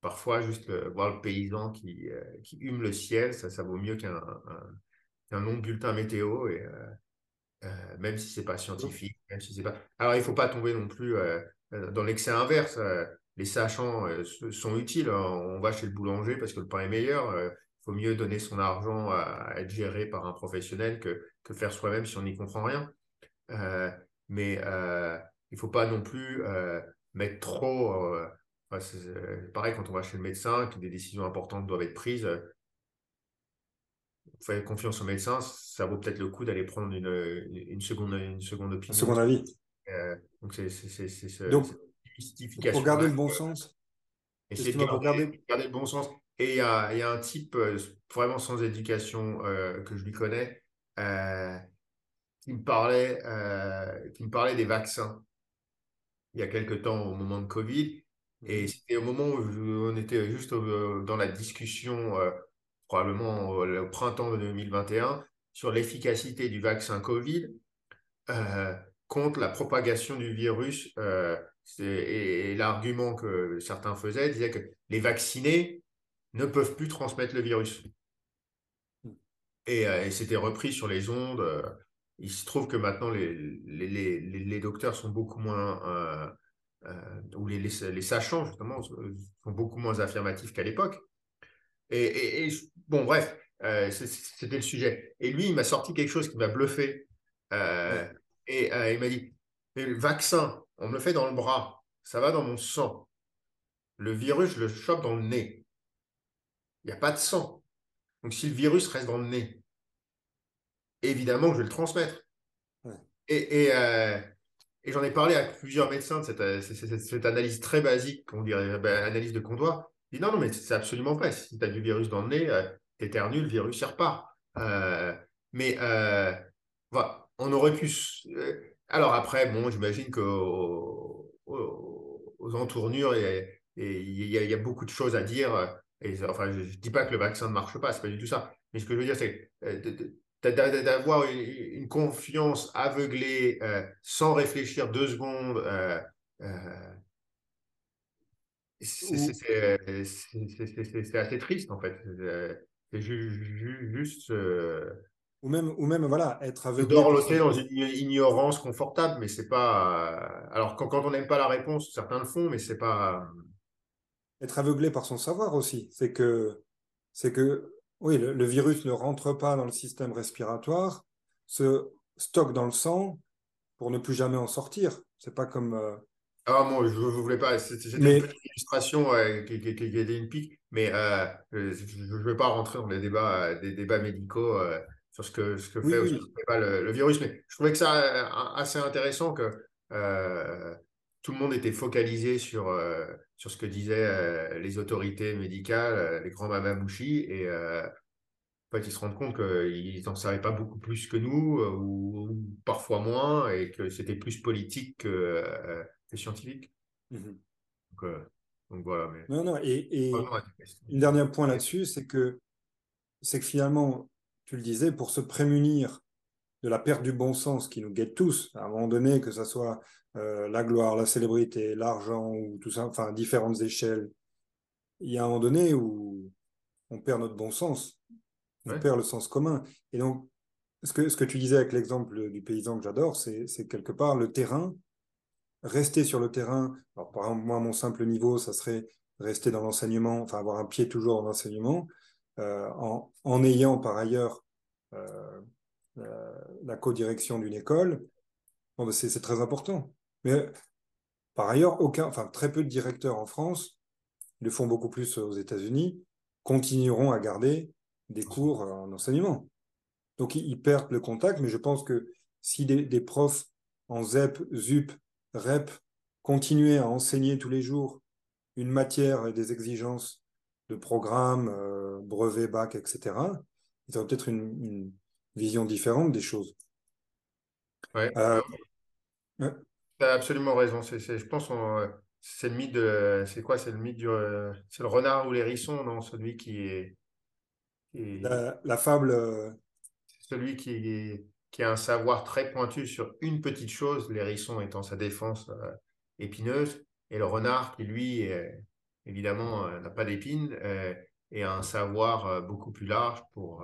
parfois, juste voir le paysan qui, qui hume le ciel, ça, ça vaut mieux qu'un un, long bulletin météo. Et, même si c'est pas scientifique, même si c'est pas. Alors, il faut pas tomber non plus dans l'excès inverse. les sachants sont utiles. On va chez le boulanger parce que le pain est meilleur. Il faut mieux donner son argent à, être géré par un professionnel que, que faire soi-même si on n'y comprend rien. mais il ne faut pas non plus mettre trop. pareil, quand on va chez le médecin, que des décisions importantes doivent être prises, faire confiance au médecin, ça vaut peut-être le coup d'aller prendre une, une, seconde, une seconde opinion. Un second avis. Euh, donc, c'est ce, donc, pour garder le bon sens. Essayer de garder, garder, le bon sens. Et il y a, y a, un type euh, vraiment sans éducation euh, que je lui connais qui, me parlait, qui me parlait des vaccins il y a quelque temps au moment de Covid. Et mhm. c'était au moment où on était juste dans la discussion probablement au, printemps de 2021, sur l'efficacité du vaccin Covid euh, contre la propagation du virus. Euh, et, l'argument que certains faisaient disait que les vaccinés ne peuvent plus transmettre le virus. Et, euh, c'était repris sur les ondes. il se trouve que maintenant, les, les, les, docteurs sont beaucoup moins, ou les, les, sachants, justement, sont beaucoup moins affirmatifs qu'à l'époque. Et, bon, bref, euh, c'était le sujet. Et lui, il m'a sorti quelque chose qui m'a bluffé. Euh, et euh, il m'a dit, le vaccin, on me le fait dans le bras, ça va dans mon sang. Le virus, je le chope dans le nez. Il n'y a pas de sang. Donc si le virus reste dans le nez, évidemment, je vais le transmettre. Et, j'en ai parlé à plusieurs médecins de cette, analyse très basique, on dirait ben, analyse de comptoir non, non, mais c'est absolument vrai. Si tu as du virus dans le nez, euh, tu éternues, le virus ne repart. Euh, mais euh, voilà, on aurait pu. alors après, bon, j'imagine qu'aux aux, entournures, il y, a beaucoup de choses à dire. Et, enfin, je ne dis pas que le vaccin ne marche pas, ce n'est pas du tout ça. Mais ce que je veux dire, c'est d'avoir une, confiance aveuglée sans réfléchir deux secondes c'est assez triste en fait. C'est juste. Euh, ou même, ou même voilà, être aveuglé. Dorloter dans une ignorance confortable, mais c'est pas. Euh, alors quand, quand on n'aime pas la réponse, certains le font, mais c'est pas. Être aveuglé par son savoir aussi, c'est que c'est que oui, le, virus ne rentre pas dans le système respiratoire, se stocke dans le sang pour ne plus jamais en sortir. C'est pas comme euh, ah, moi, je ne voulais pas. C'était une petite illustration qui, qui, qui, était une pique, mais euh, je ne veux pas rentrer dans les débats, euh, des débats médicaux euh, sur ce que, ce que fait ou ce que fait pas le, virus. Mais je trouvais que ça assez intéressant que tout le monde était focalisé sur, sur ce que disaient les autorités médicales, les grands mamamouchis, et en fait, ils se rendent compte qu'ils n'en savaient pas beaucoup plus que nous, ou, parfois moins, et que c'était plus politique que scientifique. Euh, donc, voilà. Mais... Non, non, et, et un dernier point là-dessus, c'est que, c'est que finalement, tu le disais, pour se prémunir de la perte du bon sens qui nous guette tous, à un moment donné, que ce soit euh, la gloire, la célébrité, l'argent ou tout ça, enfin différentes échelles, il y a un moment donné où on perd notre bon sens, on perd le sens commun. Et donc, ce que, ce que tu disais avec l'exemple du paysan que j'adore, c'est quelque part le terrain rester sur le terrain. Alors, par exemple, moi, mon simple niveau, ça serait rester dans l'enseignement, enfin avoir un pied toujours dans l'enseignement, euh, en, en, ayant par ailleurs la, co-direction d'une école. C'est très important. Mais par ailleurs, aucun, enfin très peu de directeurs en France, ils le font beaucoup plus aux États-Unis, continueront à garder des cours en enseignement. Donc ils, perdent le contact, mais je pense que si des, profs en ZEP, ZUP, REP, continuer à enseigner tous les jours une matière et des exigences de programme, euh, brevet, bac, etc., ils auraient peut-être une, vision différente des choses. Ouais. Euh, tu as absolument raison. C'est, je pense que c'est le mythe de. C'est quoi? C'est le mythe du. C'est le renard ou l'hérisson, non? Celui qui est. La, la, fable. Euh, celui qui est qui a un savoir très pointu sur une petite chose, l'hérisson étant sa défense euh, épineuse, et le renard qui, lui, évidemment, n'a pas d'épines et a un savoir beaucoup plus large pour,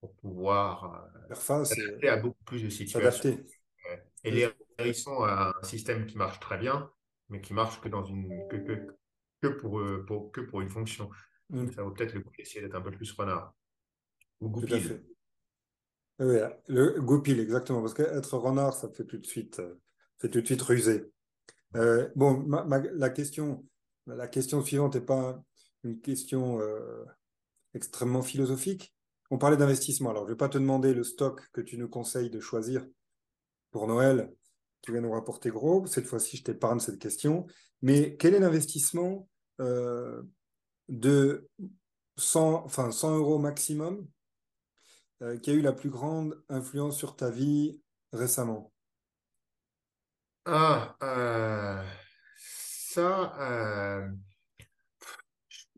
pour pouvoir s'adapter à beaucoup plus de situations. Et les hérissons a un système qui marche très bien, mais qui marche que dans une que, que, pour, pour, que pour une fonction. Mm. ça vaut peut-être le coup d'essayer d'être un peu plus renard. Ou goupil. Oui, le goupil, exactement. Parce qu'être renard, ça fait tout de suite, euh, fait tout de suite rusé. Euh, bon, la, question, la question suivante n'est pas une question euh, extrêmement philosophique. On parlait d'investissement. Alors, je ne vais pas te demander le stock que tu nous conseilles de choisir pour Noël, qui va nous rapporter gros. Cette fois-ci, je t'épargne cette question. Mais quel est l'investissement de 100, enfin 100 euros maximum euh, qui a eu la plus grande influence sur ta vie récemment? Ah, euh, ça,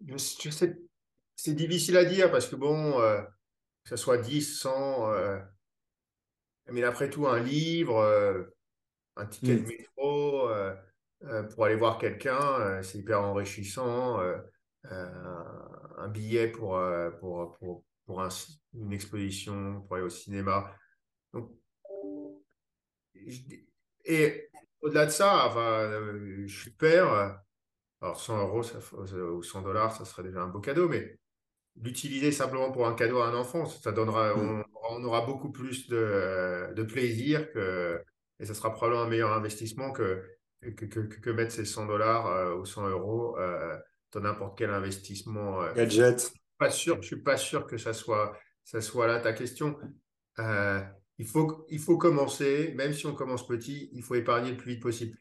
euh, je, sais, c'est difficile à dire parce que bon, que ce soit 10, 100, mais après tout, un livre, un ticket de hmm. métro pour aller voir quelqu'un, c'est hyper enrichissant. Euh, un billet pour, euh, pour, pour, pour une exposition, pour aller au cinéma. Donc, et au-delà de ça, enfin, euh, je suis père. Alors 100 euros ou 100 dollars, ça serait déjà un beau cadeau, mais l'utiliser simplement pour un cadeau à un enfant, ça donnera, mm. on, aura beaucoup plus de, de, plaisir que, et ça sera probablement un meilleur investissement que, que, que, que mettre ces 100 dollars ou 100 euros dans n'importe quel investissement. Euh, Gadget. Pas sûr, je ne suis pas sûr que ça soit, ça soit là ta question. Euh, il, faut, il faut commencer, même si on commence petit, il faut épargner le plus vite possible.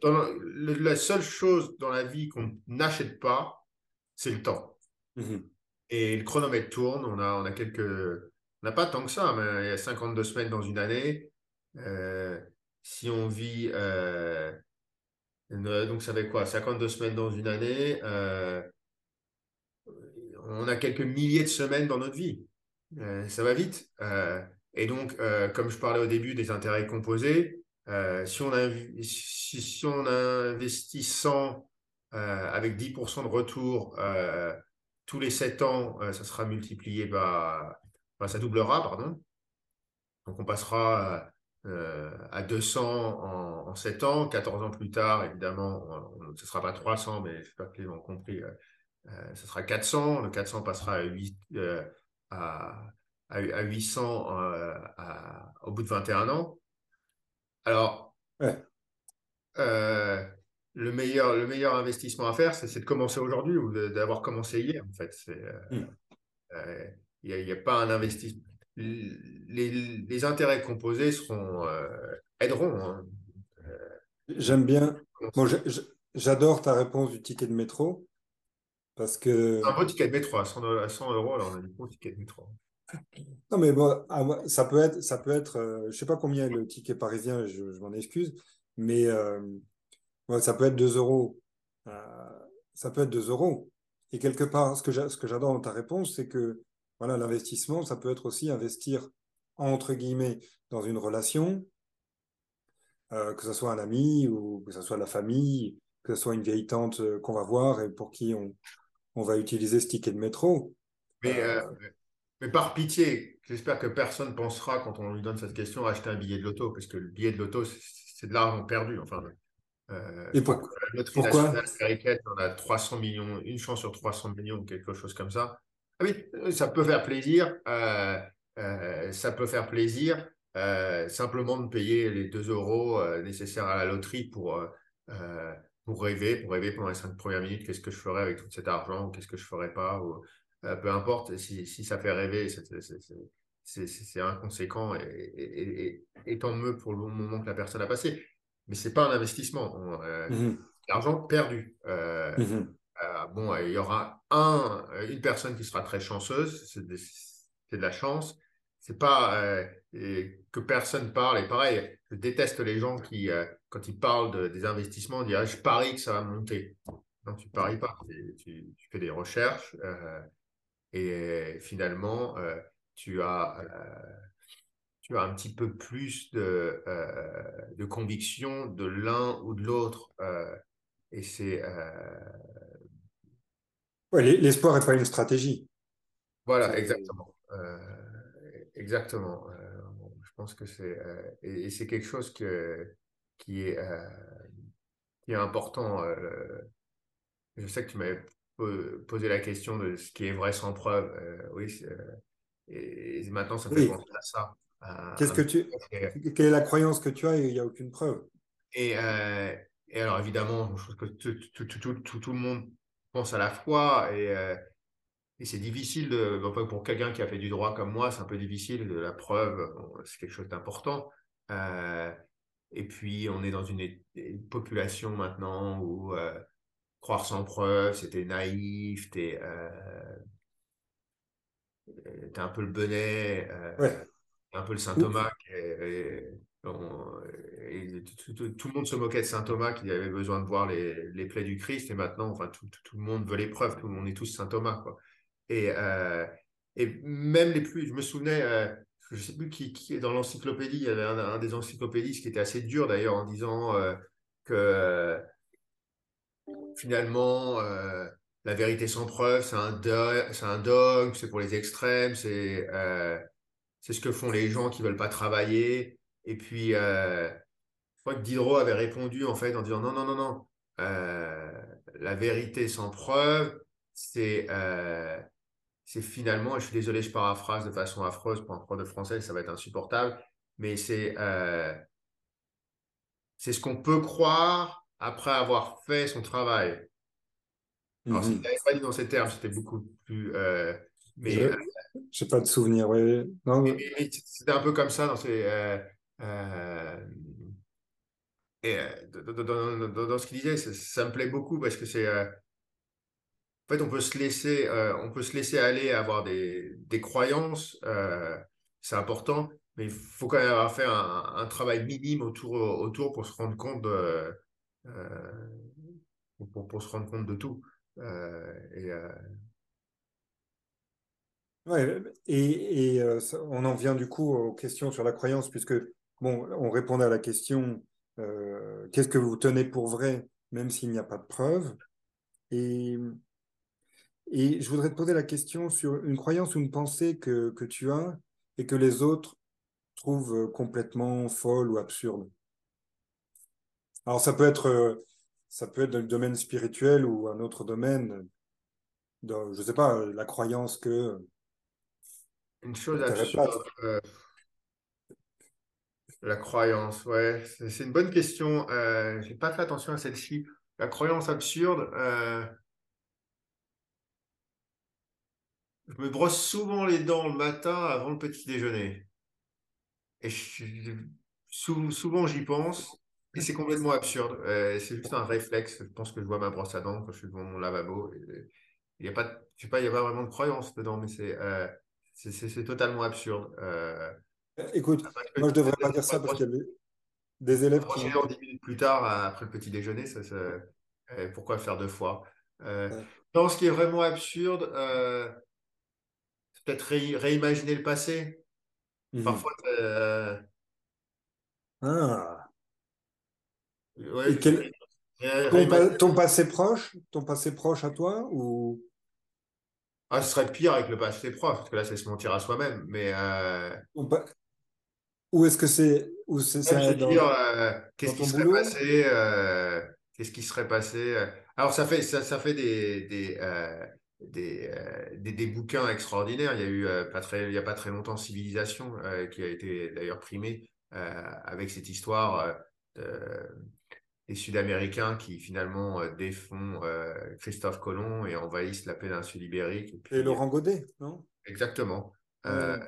La seule chose dans la vie qu'on n'achète pas, c'est le temps. Mhm. Et le chronomètre tourne, on a, on a quelques... On n'a pas tant que ça, mais il y a 52 semaines dans une année. Euh, si on vit donc, ça fait quoi? 52 semaines dans une année. Euh, on a quelques milliers de semaines dans notre vie. Euh, ça va vite. Euh, et donc, comme je parlais au début des intérêts composés, si, on a, si, on investit 100 avec 10% de retour tous les 7 ans, ça sera multiplié par. ça doublera, pardon. Donc, on passera euh, à 200 en, en, 7 ans. 14 ans plus tard, évidemment, ce ne sera pas 300, mais je sais pas que les ont compris, euh, euh, ce sera 400. Le 400 passera à, 8, à, à, 800 au bout de 21 ans. Alors, le, meilleur, le meilleur investissement à faire, c'est de commencer aujourd'hui ou d'avoir commencé hier, en fait. Hmm. Il n'y a, a, pas un investissement les, intérêts composés seront, euh, aideront. Hein. J'aime bien. J'adore ta réponse du ticket de métro. Parce que... Un beau ticket de métro à 100, euros, alors on a un bon ticket de métro. Non, mais bon, ça peut être, ça peut être euh, je ne sais pas combien est le ticket parisien, je, m'en excuse, mais euh, ça peut être 2 euros. ça peut être 2 euros. Et quelque part, ce que j'adore dans ta réponse, c'est que voilà, l'investissement, ça peut être aussi investir, entre guillemets, dans une relation, euh, que ce soit un ami ou que ce soit la famille, que ce soit une vieille tante euh, qu'on va voir et pour qui on, on va utiliser ce ticket de métro. Mais, euh, mais par pitié, j'espère que personne pensera, quand on lui donne cette question, à acheter un billet de loto, parce que le billet de loto, c'est de l'argent perdu. Enfin, et pour, pourquoi américaine, on a 300 millions, une chance sur 300 millions, quelque chose comme ça. Ah oui, ça peut faire plaisir. Euh, euh, ça peut faire plaisir euh, simplement de payer les 2 euros nécessaires à la loterie pour, pour rêver, pour rêver pendant les 5 premières minutes, qu'est-ce que je ferais avec tout cet argent, ou qu'est-ce que je ferais pas, ou, peu importe, si, si, ça fait rêver, c'est inconséquent et, et, tant mieux pour le moment que la personne a passé. Mais c'est pas un investissement. Mmh l'argent perdu. Euh, bon, il y aura un, euh, une personne qui sera très chanceuse, c'est de, la chance. C'est pas euh, que personne parle. Et pareil, je déteste les gens qui, quand ils parlent des investissements, disent ah, je parie que ça va monter. Non, tu paries pas. Tu, fais des recherches et finalement, tu as tu as un petit peu plus de, de conviction de l'un ou de l'autre. et c'est. Ouais, l'espoir n'est pas une stratégie. Voilà, exactement. exactement. je pense que c'est. et, c'est quelque chose que, qui, est, qui est important. je sais que tu m'avais posé la question de ce qui est vrai sans preuve. oui, et, maintenant, ça fait penser à ça. Qu'est-ce que tu... Quelle est la croyance que tu as et il n'y a aucune preuve et, euh, et, alors, évidemment, je pense que tout, tout, tout, tout, le monde pense à la foi et, euh, et c'est difficile, de, pour quelqu'un qui a fait du droit comme moi, c'est un peu difficile. De la preuve, c'est quelque chose d'important. Euh, et puis, on est dans une, population maintenant où croire sans preuve, c'était naïf, t'es es un peu le benet. Ouais un peu le Saint Thomas. Et, tout, le monde se moquait de Saint Thomas qui avait besoin de voir les, les plaies du Christ. Et maintenant, enfin, tout, le monde veut les preuves. Tout le monde est tous Saint Thomas. Quoi. Et, euh, et même les plus, je me souvenais, euh, je ne sais plus qui, qui est dans l'encyclopédie, il y avait un, des encyclopédistes qui était assez dur d'ailleurs en disant euh, que finalement, la vérité sans preuve, c'est un, dogme, c'est pour les extrêmes, c'est c'est ce que font les gens qui veulent pas travailler. Et puis, euh, je crois que Diderot avait répondu en fait en disant non, non, non, non. Euh, la vérité sans preuve, c'est euh, c'est finalement, et je suis désolé, je paraphrase de façon affreuse pour un prof de français, ça va être insupportable, mais c'est c'est ce qu'on peut croire après avoir fait son travail. Alors, si tu n'avais pas dit dans ces termes, c'était beaucoup plus. mais je n'ai pas de souvenir. C'était un peu comme ça dans ces. Euh, euh, et euh, dans, ce qu'il disait, ça, me plaît beaucoup parce que c'est. en fait, on peut se laisser, on peut se laisser aller à avoir des, des croyances. c'est important, mais il faut quand même avoir fait un, un, travail minime autour, autour pour se rendre compte de, pour, pour, se rendre compte de tout. et Ouais, et, euh, on en vient du coup aux questions sur la croyance, puisque, on répondait à la question euh, qu'est-ce que vous tenez pour vrai, même s'il n'y a pas de preuves et, je voudrais te poser la question sur une croyance ou une pensée que tu as et que les autres trouvent complètement folle ou absurde. Alors, ça peut être, ça peut être dans le domaine spirituel ou un autre domaine. Dans, je ne sais pas, la croyance que une chose absurde. Euh, la croyance, ouais, c'est une bonne question. Euh, je n'ai pas fait attention à celle-ci. La croyance absurde. Euh, je me brosse souvent les dents le matin avant le petit déjeuner. Et souvent, j'y pense. Et c'est complètement absurde. c'est juste un réflexe. Je pense que je vois ma brosse à dents quand je suis devant mon lavabo. Il n'y a pas, je sais pas, il y a pas vraiment de croyance dedans, mais c'est c'est totalement absurde. Euh, Écoute, moi je devrais pas dire ça parce qu'il y a des élèves qui. 10 minutes plus tard, après le petit déjeuner, ça, euh, pourquoi faire deux fois? Euh, Non, ce qui est vraiment absurde, c'est peut-être réimaginer le passé. Mhm. Parfois. Ah. Et ton, passé proche, ton passé proche à toi ou? Ah, ce serait pire avec le passé proche, parce que là, c'est se mentir à soi-même. Mais. Euh... Ou est-ce que c'est. Ou c'est euh, qu'est-ce qui serait passé euh, Qu'est-ce qui serait passé Alors, ça fait, ça, ça fait des. des euh, des, des, des, bouquins extraordinaires. Il y a eu pas très, il n'y a pas très longtemps Civilisation qui a été d'ailleurs primé avec cette histoire les Sud-Américains qui finalement euh, défont euh, Christophe Colomb et envahissent la péninsule ibérique. Et, Laurent Godet, non? Exactement. Euh,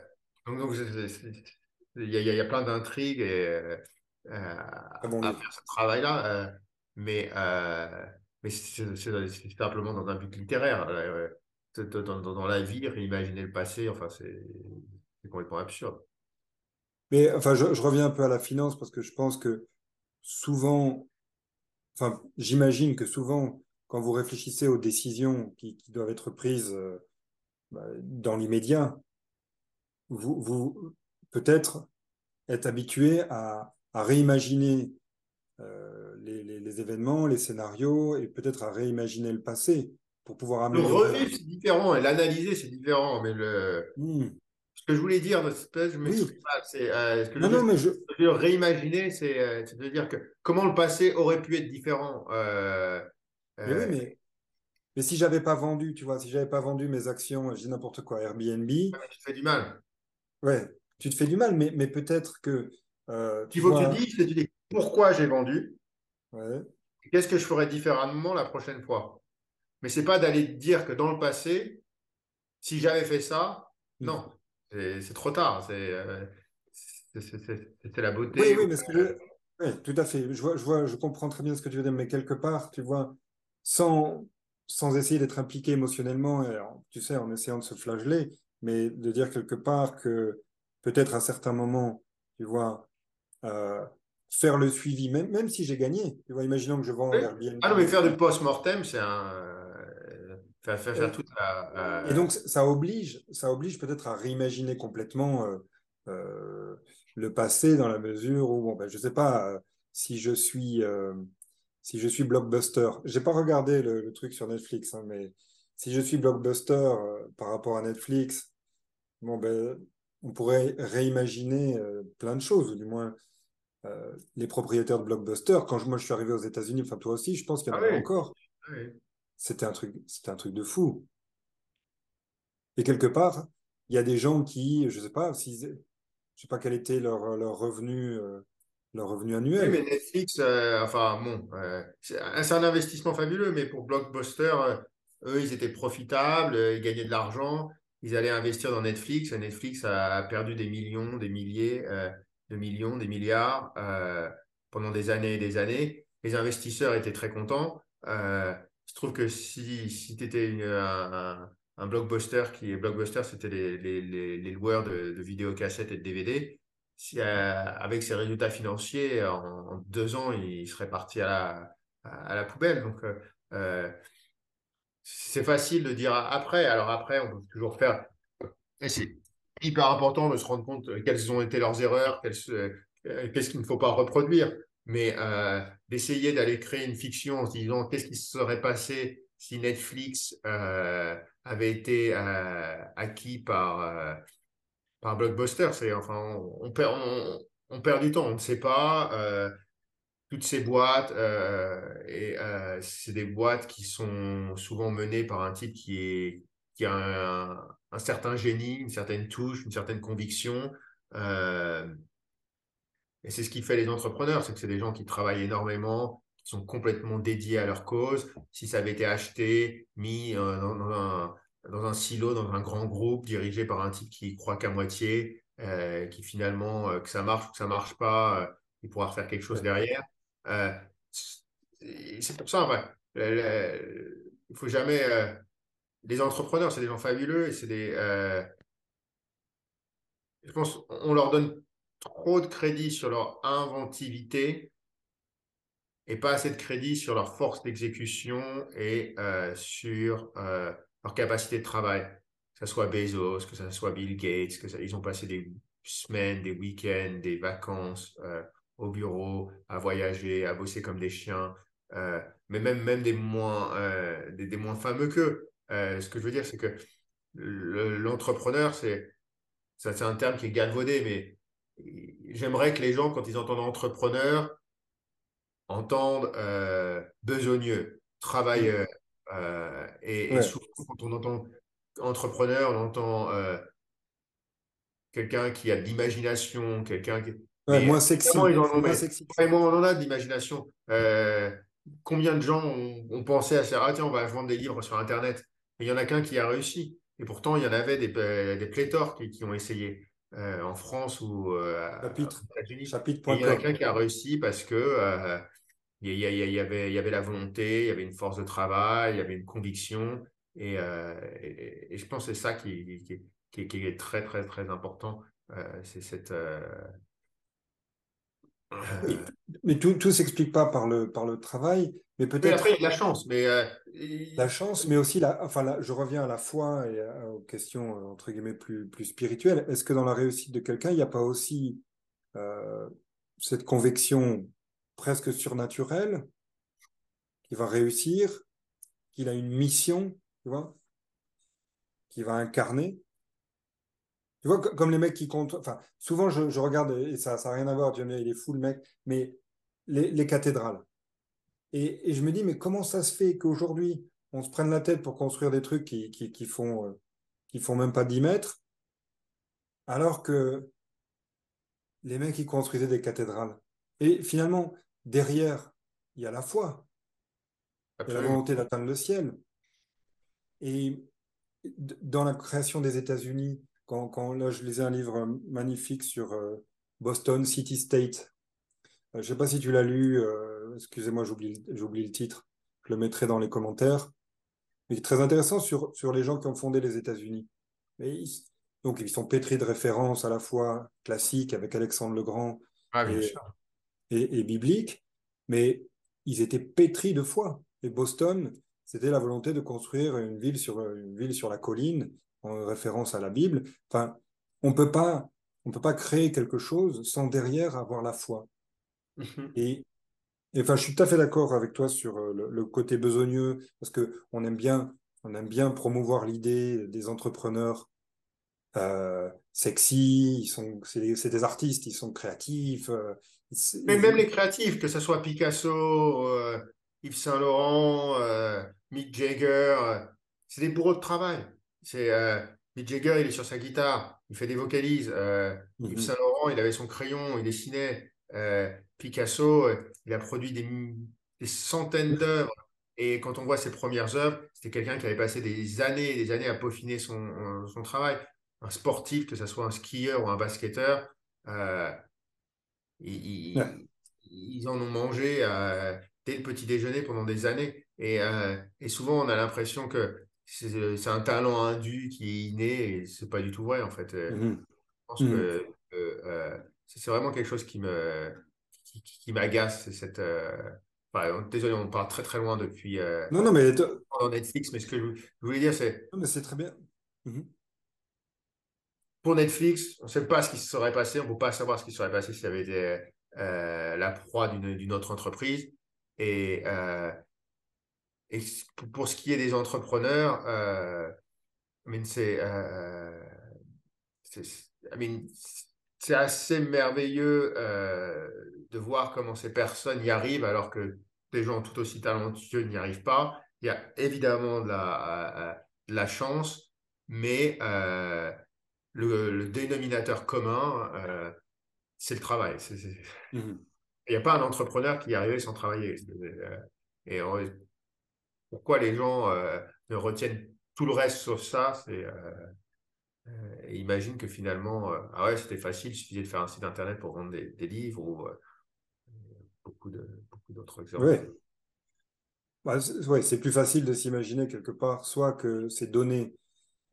donc, il y, a plein d'intrigues à, faire ce travail-là, mais, mais c'est simplement dans un but littéraire. Dans, dans, la vie, réimaginer le passé, enfin, c'est complètement absurde. Mais enfin, je, reviens un peu à la finance parce que je pense que souvent, enfin, j'imagine que souvent, quand vous réfléchissez aux décisions qui, doivent être prises euh, bah, dans l'immédiat, vous, vous peut-être être habitué à, réimaginer euh, les, événements, les scénarios et peut-être à réimaginer le passé pour pouvoir améliorer. Le revivre, c'est différent et l'analyser, c'est différent. Mais le... Hmm. Ce que je voulais dire, je m'exprime pas. C'est, euh, ce que non, je, non, mais je... veux réimaginer, c'est, euh, de dire que comment le passé aurait pu être différent. mais oui, mais mais si j'avais pas vendu, tu vois, si j'avais pas vendu mes actions, je dis n'importe quoi, Airbnb. tu te fais du mal. Ouais, tu te fais du mal, mais, mais peut-être que. Euh, tu, faut que tu dis, tu dis pourquoi j'ai vendu? Qu'est-ce que je ferais différemment la prochaine fois? Mais c'est pas d'aller dire que dans le passé, si j'avais fait ça, mm. non, c'est trop tard. C'est euh, la beauté. Oui, oui, mais que oui, tout à fait. Je, vois, je, vois, je comprends très bien ce que tu veux dire, mais quelque part, tu vois, sans, sans essayer d'être impliqué émotionnellement, tu sais, en essayant de se flageller, mais de dire quelque part que peut-être à certains moments, tu vois, euh, faire le suivi, même, même si j'ai gagné, tu vois, imaginons que je vends Airbnb. Ah non, mais faire du post-mortem, c'est un. Euh, Et donc, ça oblige, ça oblige peut-être à réimaginer complètement euh, le passé dans la mesure où, bon, ben, je ne sais pas si je suis si je suis blockbuster, j'ai pas regardé le, truc sur Netflix, hein, mais si je suis blockbuster euh, par rapport à Netflix, bon ben, on pourrait réimaginer euh, plein de choses, ou du moins euh, les propriétaires de blockbuster. Quand je, moi je suis arrivé aux États-Unis, enfin toi aussi, je pense qu'il y en ah avait encore. Ah c'était un truc, c'était un truc de fou. Et quelque part, il y a des gens qui, je sais pas, si, je sais pas quel était leur, leur revenu le revenu annuel. Oui, mais Netflix, euh, enfin bon, euh, c'est un investissement fabuleux, mais pour Blockbuster, euh, eux, ils étaient profitables, ils gagnaient de l'argent, ils allaient investir dans Netflix. Netflix a perdu des millions, des milliers de millions, des milliards pendant des années et des années. Les investisseurs étaient très contents. Je trouve que si, tu étais un, blockbuster qui est blockbuster, c'était les, loueurs de, vidéocassettes et de DVD euh, avec ses résultats financiers, en, deux ans, il serait parti à la, à la poubelle. Donc, euh, euh, c'est facile de dire après. Alors après, on peut toujours faire. Et c'est hyper important de se rendre compte quelles ont été leurs erreurs, qu'est-ce qu'il ne faut pas reproduire. Mais d'essayer d'aller créer une fiction en se disant qu'est-ce qui se serait passé si Netflix avait été acquis par par blockbuster. C'est enfin, on, perd, on, perd du temps, on ne sait pas. Euh, toutes ces boîtes, euh, et euh, c'est des boîtes qui sont souvent menées par un type qui, est, qui a un, certain génie, une certaine touche, une certaine conviction. Et c'est ce qui fait les entrepreneurs, c'est que c'est des gens qui travaillent énormément, qui sont complètement dédiés à leur cause. Si ça avait été acheté, mis dans un, dans un silo, dans un grand groupe dirigé par un type qui croit qu'à moitié, euh, qui finalement, euh, que ça marche ou que ça marche pas, euh, il pourra refaire quelque chose derrière. c'est pour ça, il faut jamais. les entrepreneurs, c'est des gens fabuleux et c'est des. je pense on leur donne trop de crédit sur leur inventivité et pas assez de crédit sur leur force d'exécution et sur leur capacité de travail, que ce soit Bezos, que ce soit Bill Gates, que ils ont passé des semaines, des week-ends, des vacances euh, au bureau, à voyager, à bosser comme des chiens, euh, mais même, même des, moins, euh, des, moins fameux qu'eux. ce que je veux dire, c'est que l'entrepreneur, c'est un terme qui est galvaudé, mais j'aimerais que les gens, quand ils entendent entrepreneur, entendent besogneux, travailleur, euh, et, souvent, quand on entend entrepreneur, on entend euh, quelqu'un qui a de l'imagination, quelqu'un qui. Ouais, moins sexy. moins sexy. on en a de l'imagination. Euh, combien de gens ont, pensé à faire Ah, tiens, on va vendre des livres sur Internet il n'y en a qu'un qui a réussi. Et pourtant, il y en avait des, des pléthores qui, qui ont essayé en France ou Chapitre. aux États-Unis. Il y en a qu'un qui a réussi parce que il y, avait, il y avait la volonté, il y avait une force de travail, il y avait une conviction. Et, euh, et, je pense que c'est ça qui, qui, qui, est très, très, très important. Euh, c'est cette. Euh, mais tout ne s'explique pas par le, par le travail, mais peut-être. après, il y a de la chance. Mais, La chance, mais aussi, la, enfin, je reviens à la foi et aux questions, entre guillemets, plus, plus spirituelles. Est-ce que dans la réussite de quelqu'un, il n'y a pas aussi cette conviction presque surnaturelle qu'il va réussir, qu'il a une mission, tu vois, qu'il va incarner? Tu vois, comme les mecs qui comptent. Enfin, souvent, je, regarde, et ça n'a rien à voir, tu vois, il est fou le mec, mais les, cathédrales. Et, je me dis, mais comment ça se fait qu'aujourd'hui, on se prenne la tête pour construire des trucs qui, qui, font, euh, qui font même pas 10 mètres, alors que les mecs, qui construisaient des cathédrales. Et finalement, derrière, il y a la foi, il y a la volonté d'atteindre le ciel. Et dans la création des États-Unis, quand, quand, là je lisais un livre magnifique sur euh, Boston City State. Euh, je ne sais pas si tu l'as lu, euh, excusez-moi, j'oublie le titre, je le mettrai dans les commentaires. Mais très intéressant sur, sur les gens qui ont fondé les États-Unis. Donc ils sont pétris de références à la fois classiques avec Alexandre le Grand ah, et, et, bibliques, mais ils étaient pétris de foi. Et Boston, c'était la volonté de construire une ville sur, une ville sur la colline, en référence à la Bible. Enfin, on peut pas, on peut pas créer quelque chose sans derrière avoir la foi. Mhm. Et, enfin, je suis tout à fait d'accord avec toi sur euh, le, côté besogneux, parce que on aime bien, on aime bien promouvoir l'idée des entrepreneurs euh, sexy, ils sont, c'est des, artistes, ils sont créatifs. Euh, Mais même les créatifs, que ce soit Picasso, Yves Saint Laurent, Mick Jagger, c'est des bourreaux de travail. C'est euh, Mick Jagger, il est sur sa guitare, il fait des vocalises. Euh, Yves mhm. Saint Laurent, il avait son crayon, il dessinait. Picasso, il a produit des, centaines d'œuvres. Et quand on voit ses premières œuvres, c'était quelqu'un qui avait passé des années et des années à peaufiner son, son travail. Un sportif, que ce soit un skieur ou un basketteur, ils, ils, en ont mangé dès le petit déjeuner pendant des années. Euh, et, souvent, on a l'impression que c'est un talent indu qui est inné et c'est pas du tout vrai en fait. Euh, mmh je pense mmh que euh, c'est vraiment quelque chose qui me qui, qui m'agace. Cette, désolé, on part très très loin depuis non, non, mais Netflix, mais ce que je, voulais dire, c'est. Non, mais c'est très bien. Mmh Pour Netflix, on ne sait pas ce qui se serait passé, on ne peut pas savoir ce qui se serait passé s'il y avait été la proie d'une autre entreprise. Et, et pour ce qui est des entrepreneurs, euh, c'est euh, c'est assez merveilleux euh, de voir comment ces personnes y arrivent alors que des gens tout aussi talentueux n'y arrivent pas. Il y a évidemment de la, de la chance, mais le, le, dénominateur commun, c'est le travail. Mmh Il n'y a pas un entrepreneur qui y arrive sans travailler. Et pourquoi les gens euh, ne retiennent tout le reste sauf ça, euh, euh, et imaginent que finalement, ah ouais, c'était facile, il suffisait de faire un site internet pour vendre des, livres ou beaucoup d'autres exemples. Oui. Bah, c'est plus facile de s'imaginer quelque part, soit que c'est donné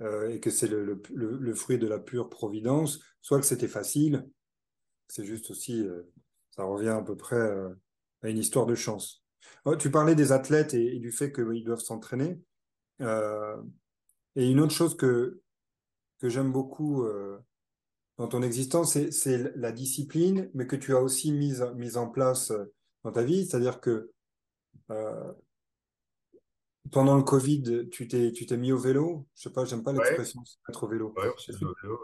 et que c'est le, fruit de la pure providence, soit que c'était facile. C'est juste aussi, ça revient à peu près à une histoire de chance. Oh, tu parlais des athlètes et, du fait qu'ils doivent s'entraîner. Euh, et une autre chose que, que j'aime beaucoup euh, dans ton existence, c'est la discipline, mais que tu as aussi mise, mise en place euh, dans ta vie. C'est-à-dire que pendant le Covid, tu t'es, tu t'es mis au vélo. Je sais pas, j'aime pas l'expression se mettre au vélo. Ouais, on au vélo.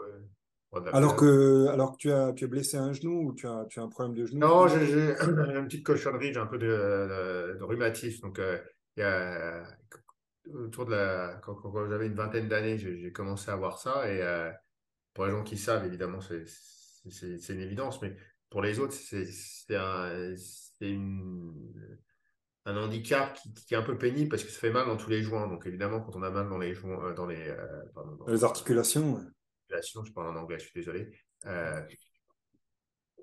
Alors que, alors que tu as, tu as blessé un genou ou tu as, tu as un problème de genou? Non, j'ai [CLEARS THROAT] une petite cochonnerie, j'ai un peu de, de, rhumatisme. Donc, euh, y a, autour de la, quand, quand j'avais une vingtaine d'années, j'ai commencé à voir ça. Et euh, pour les gens qui savent, évidemment, c'est une évidence. Mais pour les autres, c'est un, un handicap qui, qui, est un peu pénible parce que ça fait mal dans tous les joints. Donc, évidemment, quand on a mal dans les joints, euh, dans les, dans les articulations je parle en anglais, je suis désolé. Euh,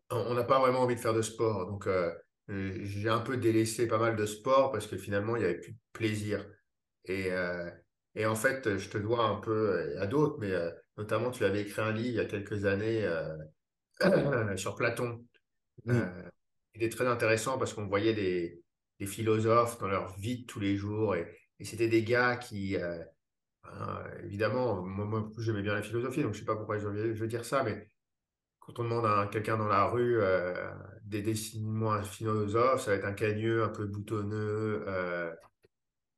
on n'a pas vraiment envie de faire de sport. Donc, euh, j'ai un peu délaissé pas mal de sport parce que finalement, il n'y avait plus de plaisir. Et, euh, et, en fait, je te dois un peu à d'autres, mais notamment, tu avais écrit un livre il y a quelques années [CLEARS THROAT] sur Platon. il est très intéressant parce qu'on voyait des, des, philosophes dans leur vie de tous les jours et, et c'était des gars qui, Hein, évidemment, moi, j'aimais bien la philosophie, donc je ne sais pas pourquoi je veux, dire ça, mais quand on demande à quelqu'un dans la rue des dessine-moi un philosophe, ça va être un cagneux un peu boutonneux,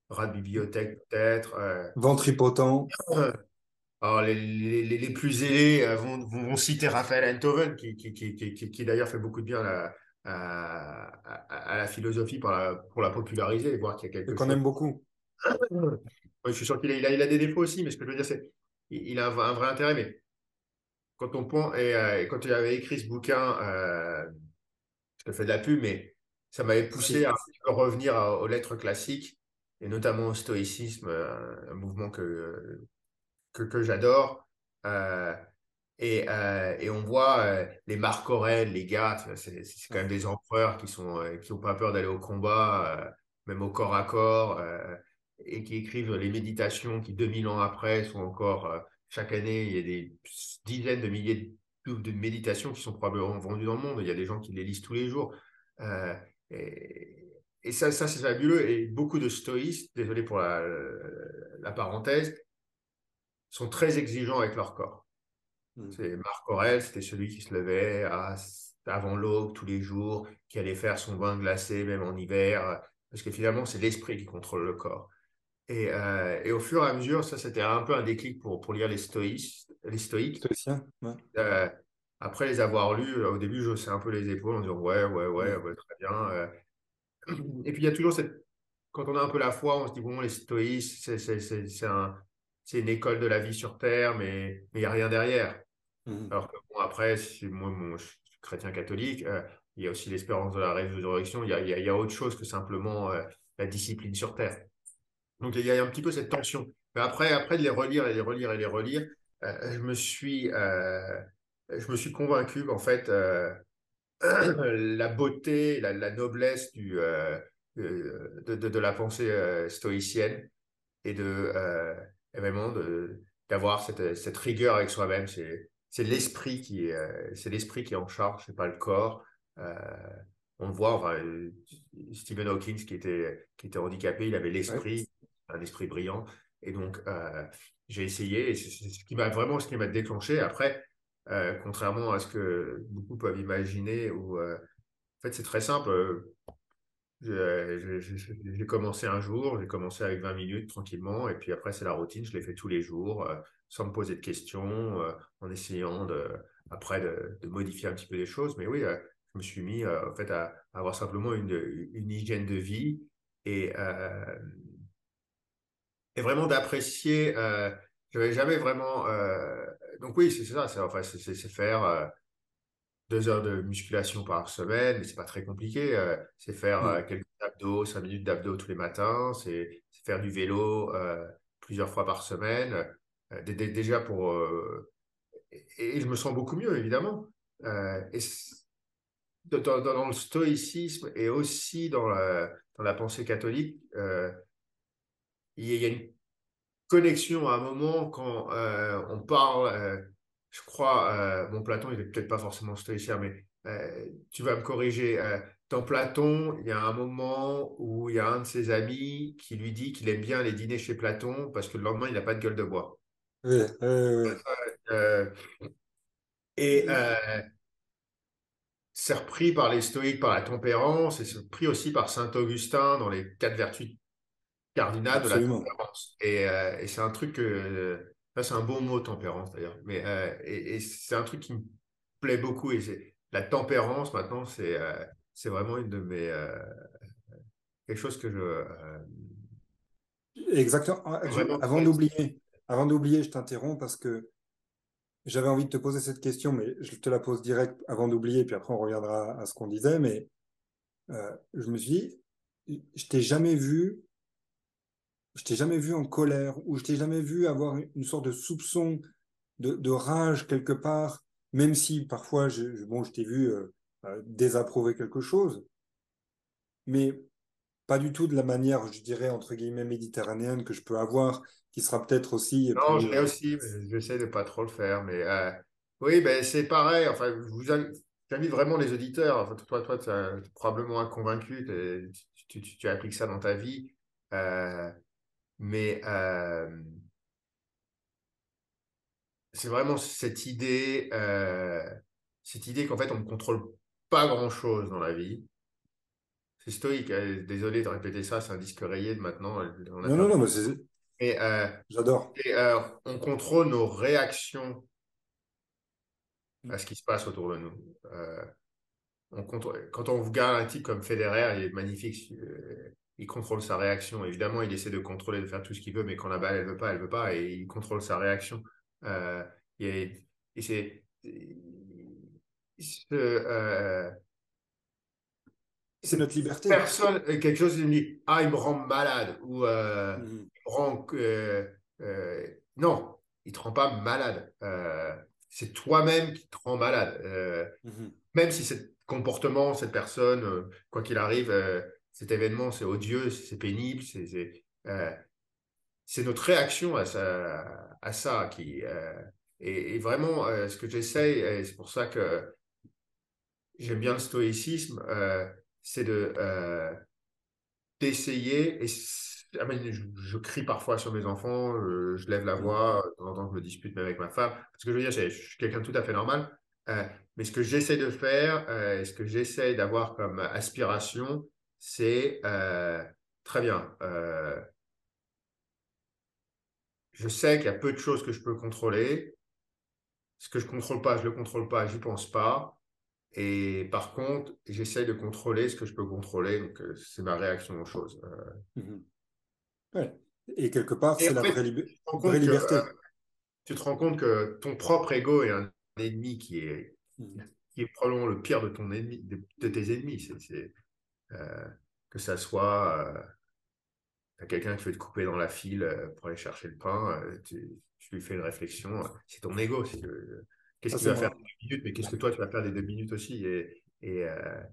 rat de bibliothèque peut-être. Ventripotent. [CLEARS THROAT] Alors, les, les, les, plus zélés vont, vont, citer Raphaël Enthoven, qui, qui, qui, qui, qui d'ailleurs fait beaucoup de bien à, à, à, la philosophie pour la, pour la populariser voir qu'il y a quelque qu'on aime beaucoup. [CLEARS THROAT] je suis sûr qu'il a, il a, il a, des défauts aussi, mais ce que je veux dire, c'est il, a un, vrai intérêt. Mais quand on pense, et, euh, quand il avait écrit ce bouquin, euh, je te fais de la pub, mais ça m'avait poussé à revenir aux lettres classiques et notamment au stoïcisme, un mouvement que, que, que j'adore. Euh, et, euh, et, on voit euh, les Marc Aurèle, les gars, c'est quand même des empereurs qui sont euh, qui n'ont pas peur d'aller au combat, même au corps à corps, et qui écrivent les méditations qui, 2000 ans après, sont encore, chaque année, il y a des dizaines de milliers de, de, méditations qui sont probablement vendues dans le monde. Il y a des gens qui les lisent tous les jours. et, et ça, ça c'est fabuleux. Et beaucoup de stoïstes, désolé pour la, la parenthèse, sont très exigeants avec leur corps. Hmm. C'est Marc Aurel, c'était celui qui se levait avant l'aube tous les jours, qui allait faire son bain glacé même en hiver, parce que finalement c'est l'esprit qui contrôle le corps. Et, euh, et, au fur et à mesure, ça c'était un peu un déclic pour, pour lire les, stoïques. Les stoïques. Euh, après les avoir lus, au début je haussais un peu les épaules en disant ouais, ouais, ouais, très bien. Euh. Et puis il y a toujours cette. Quand on a un peu la foi, on se dit bon, les stoïques, c'est un, c'est une école de la vie sur Terre, mais il n'y a rien derrière. Mmh. Alors que bon, après, moi, je suis chrétien catholique, euh, il y a aussi l'espérance de la résurrection, il y a, y a, autre chose que simplement euh, la discipline sur Terre. Donc il y a un petit peu cette tension. Mais après, après de les relire et les relire et les relire, euh, je, me suis, je me suis convaincu qu'en fait, [CLEARS THROAT] la beauté, la, noblesse du, de, de, de, la pensée stoïcienne et de vraiment d'avoir cette, cette, rigueur avec soi-même. C'est l'esprit qui est euh, c'est l'esprit qui est en charge, c'est pas le corps. Euh, on le voit, enfin, Stephen Hawking qui était qui était handicapé, il avait l'esprit, un esprit brillant. Et donc euh, j'ai essayé, et c'est ce qui m'a vraiment ce qui m'a déclenché. Après, contrairement à ce que beaucoup peuvent imaginer, ou en fait c'est très simple. J'ai commencé un jour, j'ai commencé avec 20 minutes tranquillement, et puis après c'est la routine, je l'ai fait tous les jours, euh, sans me poser de questions, euh, en essayant de, après de, modifier un petit peu les choses. Mais oui, euh, je me suis mis en fait à, avoir simplement une, une, hygiène de vie et, et vraiment d'apprécier. je n'avais jamais vraiment. donc oui, c'est ça, c'est enfin, faire deux heures de musculation par semaine, mais c'est pas très compliqué. Euh, c'est faire euh, quelques abdos, cinq minutes d'abdos tous les matins, c'est faire du vélo euh, plusieurs fois par semaine. déjà pour et, je me sens beaucoup mieux évidemment. et dans, le stoïcisme et aussi dans la, dans la pensée catholique, il y, a une connexion à un moment quand on parle je crois, euh, bon, Platon, il n'est peut-être pas forcément stoïcien, mais euh, tu vas me corriger. Euh, dans Platon, il y a un moment où il y a un de ses amis qui lui dit qu'il aime bien les dîner chez Platon parce que le lendemain, il n'a pas de gueule de bois. Oui, oui, et c'est repris par les stoïques, par la tempérance, et c'est repris aussi par saint Augustin dans les quatre vertus cardinales de la tempérance. Et, et c'est un truc que c'est un bon mot, tempérance, d'ailleurs. Mais, euh, et, c'est un truc qui me plaît beaucoup. Et la tempérance, maintenant, c'est euh, c'est vraiment une de mes. Euh, quelque chose que je. Exactement. Ah, avant d'oublier, avant d'oublier, je t'interromps parce que j'avais envie de te poser cette question, mais je te la pose direct avant d'oublier, puis après on reviendra à ce qu'on disait. Mais je me suis dit, je t'ai jamais vu je t'ai jamais vu en colère ou je t'ai jamais vu avoir une sorte de soupçon de, rage quelque part, même si parfois, je, bon, je t'ai vu euh, euh, désapprouver quelque chose, mais pas du tout de la manière, je dirais, entre guillemets, méditerranéenne que je peux avoir, qui sera peut-être aussi... Non, je l'ai aussi, j'essaie de pas trop le faire, mais euh, oui, ben, c'est pareil, enfin, je vous j'invite vraiment les auditeurs, enfin, toi, toi, tu es probablement convaincu, tu, tu, tu, appliques ça dans ta vie, mais euh, c'est vraiment cette idée, euh, cette idée qu'en fait, on ne contrôle pas grand-chose dans la vie. C'est stoïque. Désolé de répéter ça, c'est un disque rayé de maintenant. non, non, non, mais c'est. Euh, J'adore. Et euh, on contrôle nos réactions à ce qui se passe autour de nous. Euh, on contrôle, quand on regarde un type comme Federer, il est magnifique. Il contrôle sa réaction. Évidemment, il essaie de contrôler, de faire tout ce qu'il veut, mais quand la balle, elle veut pas, elle veut pas, et il contrôle sa réaction. et, et c'est c'est notre liberté. Personne, quelque chose, il me dit, ah, il me rend malade, ou euh, mhm. il me rend. Euh, euh, non, il ne te rend pas malade. c'est toi-même qui te rend malade. Mhm. Même si ce comportement, cette personne, quoi qu'il arrive, cet événement, c'est odieux, c'est pénible, c'est notre réaction à ça, à ça qui. Et, et, vraiment, ce que j'essaye, c'est pour ça que j'aime bien le stoïcisme, c'est de euh, d'essayer. Et ah, je, crie parfois sur mes enfants, je, lève la mmh. voix, de temps en temps je me dispute même avec ma femme. Parce que je veux dire, je, suis quelqu'un de tout à fait normal. Euh, mais ce que j'essaie de faire, euh, ce que j'essaie d'avoir comme aspiration, c'est très bien. je sais qu'il y a peu de choses que je peux contrôler. Ce que je ne contrôle pas, je ne le contrôle pas, je n'y pense pas. Et par contre, j'essaie de contrôler ce que je peux contrôler. Donc, euh, c'est ma réaction aux choses. Euh. Mmh ouais. Et quelque part, c'est la vraie, liberté. Euh, tu te rends compte que ton propre ego est un ennemi qui est, mmh. qui est probablement le pire de, ton ennemi, de, tes ennemis. C'est, que ça soit quelqu'un qui veut te couper dans la file pour aller chercher le pain, tu, tu lui fais une réflexion. C'est ton ego. Si Qu'est-ce qu'il va faire deux minutes, mais qu'est-ce que toi tu vas faire des deux minutes aussi? Et, et, euh,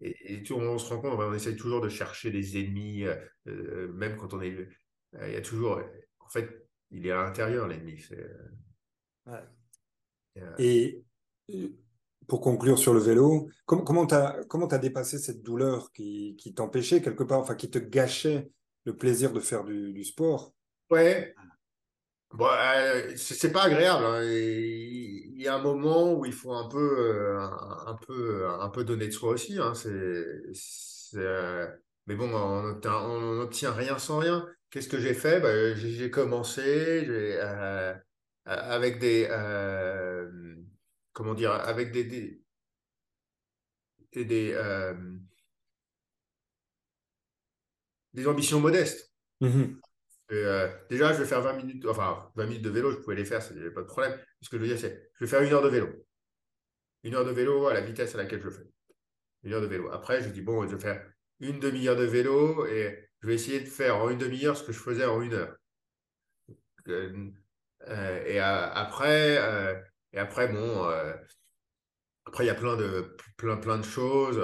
et, on, se rend compte, on essaie toujours de chercher des ennemis, euh, euh, même quand on est. Il y a toujours. En fait, il est à l'intérieur, l'ennemi. Ouais. Et pour conclure sur le vélo, comment tu as, as dépassé cette douleur qui, qui t'empêchait quelque part, enfin qui te gâchait le plaisir de faire du, sport? Ouais, Bon, euh, c'est pas agréable. Hein. Il y a un moment où il faut un peu, euh, un, peu, un peu donner de soi aussi. Hein. C'est, euh, mais bon, on n'obtient rien sans rien. Qu'est-ce que j'ai fait? Bah, J'ai commencé avec des, comment dire, avec des, des, des, des ambitions modestes. Mmh euh, déjà, je vais faire 20 minutes, enfin 20 minutes de vélo, je pouvais les faire, n'y avait pas de problème. Ce que je veux dire, c'est je vais faire une heure de vélo. Une heure de vélo à la vitesse à laquelle je fais. Une heure de vélo. Après, je dis, bon, je vais faire une demi-heure de vélo et je vais essayer de faire en une demi-heure ce que je faisais en une heure. Euh, euh, et après, et après, bon, après, il y a plein de, plein, plein de choses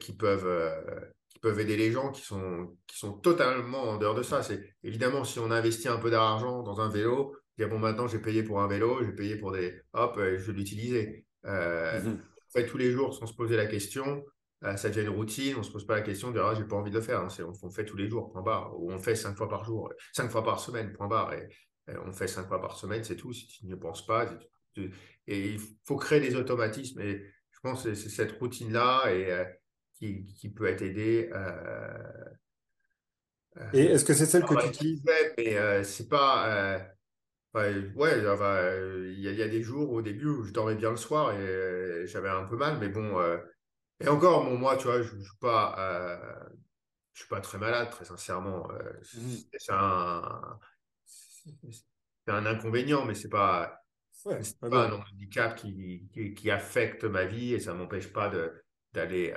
qui peuvent peuvent aider les gens qui sont, qui sont totalement en dehors de ça. C'est évidemment si on investit un peu d'argent dans un vélo, dire bon maintenant j'ai payé pour un vélo, j'ai payé pour des hop, je vais l'utiliser. Euh, mhm. fait tous les jours sans se poser la question. Euh, ça devient une routine, on ne se pose pas la question de dire ah, j'ai pas envie de le faire. Hein. On, fait tous les jours, point barre. Ou on fait cinq fois par jour, cinq fois par semaine, point barre. Et, on fait cinq fois par semaine, c'est tout. Si tu n'y penses pas, et il faut créer des automatismes. Et je pense que c'est cette routine-là. Et, euh, qui, peut être aidé. Euh, euh, Et est-ce que c'est celle que tu utilises Mais euh, c'est pas. ouais, il y, a des jours au début où je dormais bien le soir et j'avais un peu mal, mais bon. et encore, bon, moi, tu vois, je ne suis pas. je suis pas très malade, très sincèrement. Mmh. C'est un, un inconvénient, mais c'est pas, pas un handicap qui, qui, qui, affecte ma vie et ça m'empêche pas de, d'aller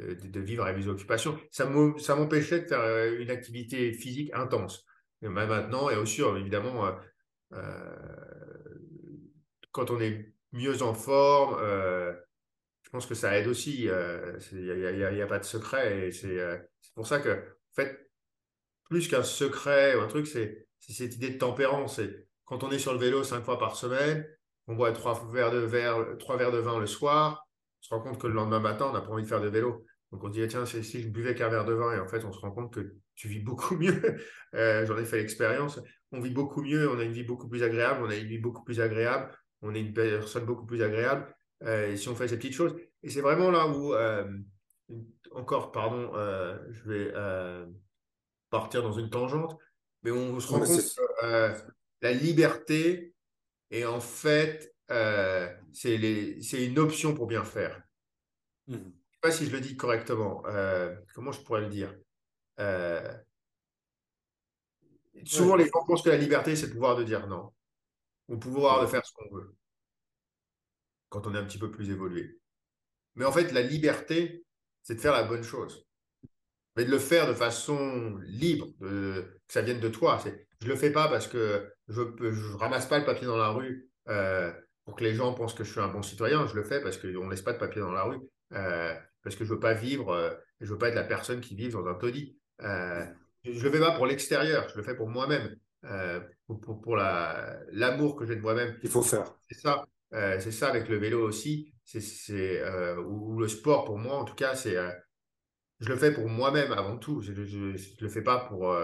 euh, de, vivre avec mes occupations. Ça m'empêchait de faire euh, une activité physique intense. Mais maintenant, et aussi, évidemment, euh, quand on est mieux en forme, je pense que ça aide aussi. Il n'y a, pas de secret. Et c'est pour ça que, en fait, plus qu'un secret ou un truc, c'est cette idée de tempérance. Quand on est sur le vélo cinq fois par semaine, on boit trois verres de, vin le soir, on se rend compte que le lendemain matin, on n'a pas envie de faire de vélo. Donc on dit, ah, tiens, si je buvais qu'un verre de vin, et en fait, on se rend compte que tu vis beaucoup [LAUGHS] mieux. Euh, j'en ai fait l'expérience. On vit beaucoup mieux, on a une vie beaucoup plus agréable, on a une vie beaucoup plus agréable, on est une personne beaucoup plus agréable euh, si on fait ces petites choses. Et c'est vraiment là où, encore, pardon, je vais partir dans une tangente, mais on se rend compte que la liberté est en fait, c'est une option pour bien faire. Mmh. Je ne sais pas si je le dis correctement. comment je pourrais le dire Souvent, les gens pensent que la liberté, c'est le pouvoir de dire non, ou le pouvoir de faire ce qu'on veut, quand on est un petit peu plus évolué. Mais en fait, la liberté, c'est de faire la bonne chose. Mais de le faire de façon libre, que ça vienne de toi. Je ne le fais pas parce que je ne ramasse pas le papier dans la rue euh, pour que les gens pensent que je suis un bon citoyen. Je le fais parce qu'on ne laisse pas de papier dans la rue, euh, parce que je ne veux pas vivre, euh, je ne veux pas être la personne qui vit dans un taudis. Je ne le fais pas pour l'extérieur, je le fais pour moi-même, euh, pour, pour, l'amour que j'ai de moi-même. Il faut faire. C'est ça. Euh, c'est ça avec le vélo aussi. C'est, euh, ou, le sport pour moi, en tout cas, c'est. Je le fais pour moi-même avant tout. Je ne le fais pas pour,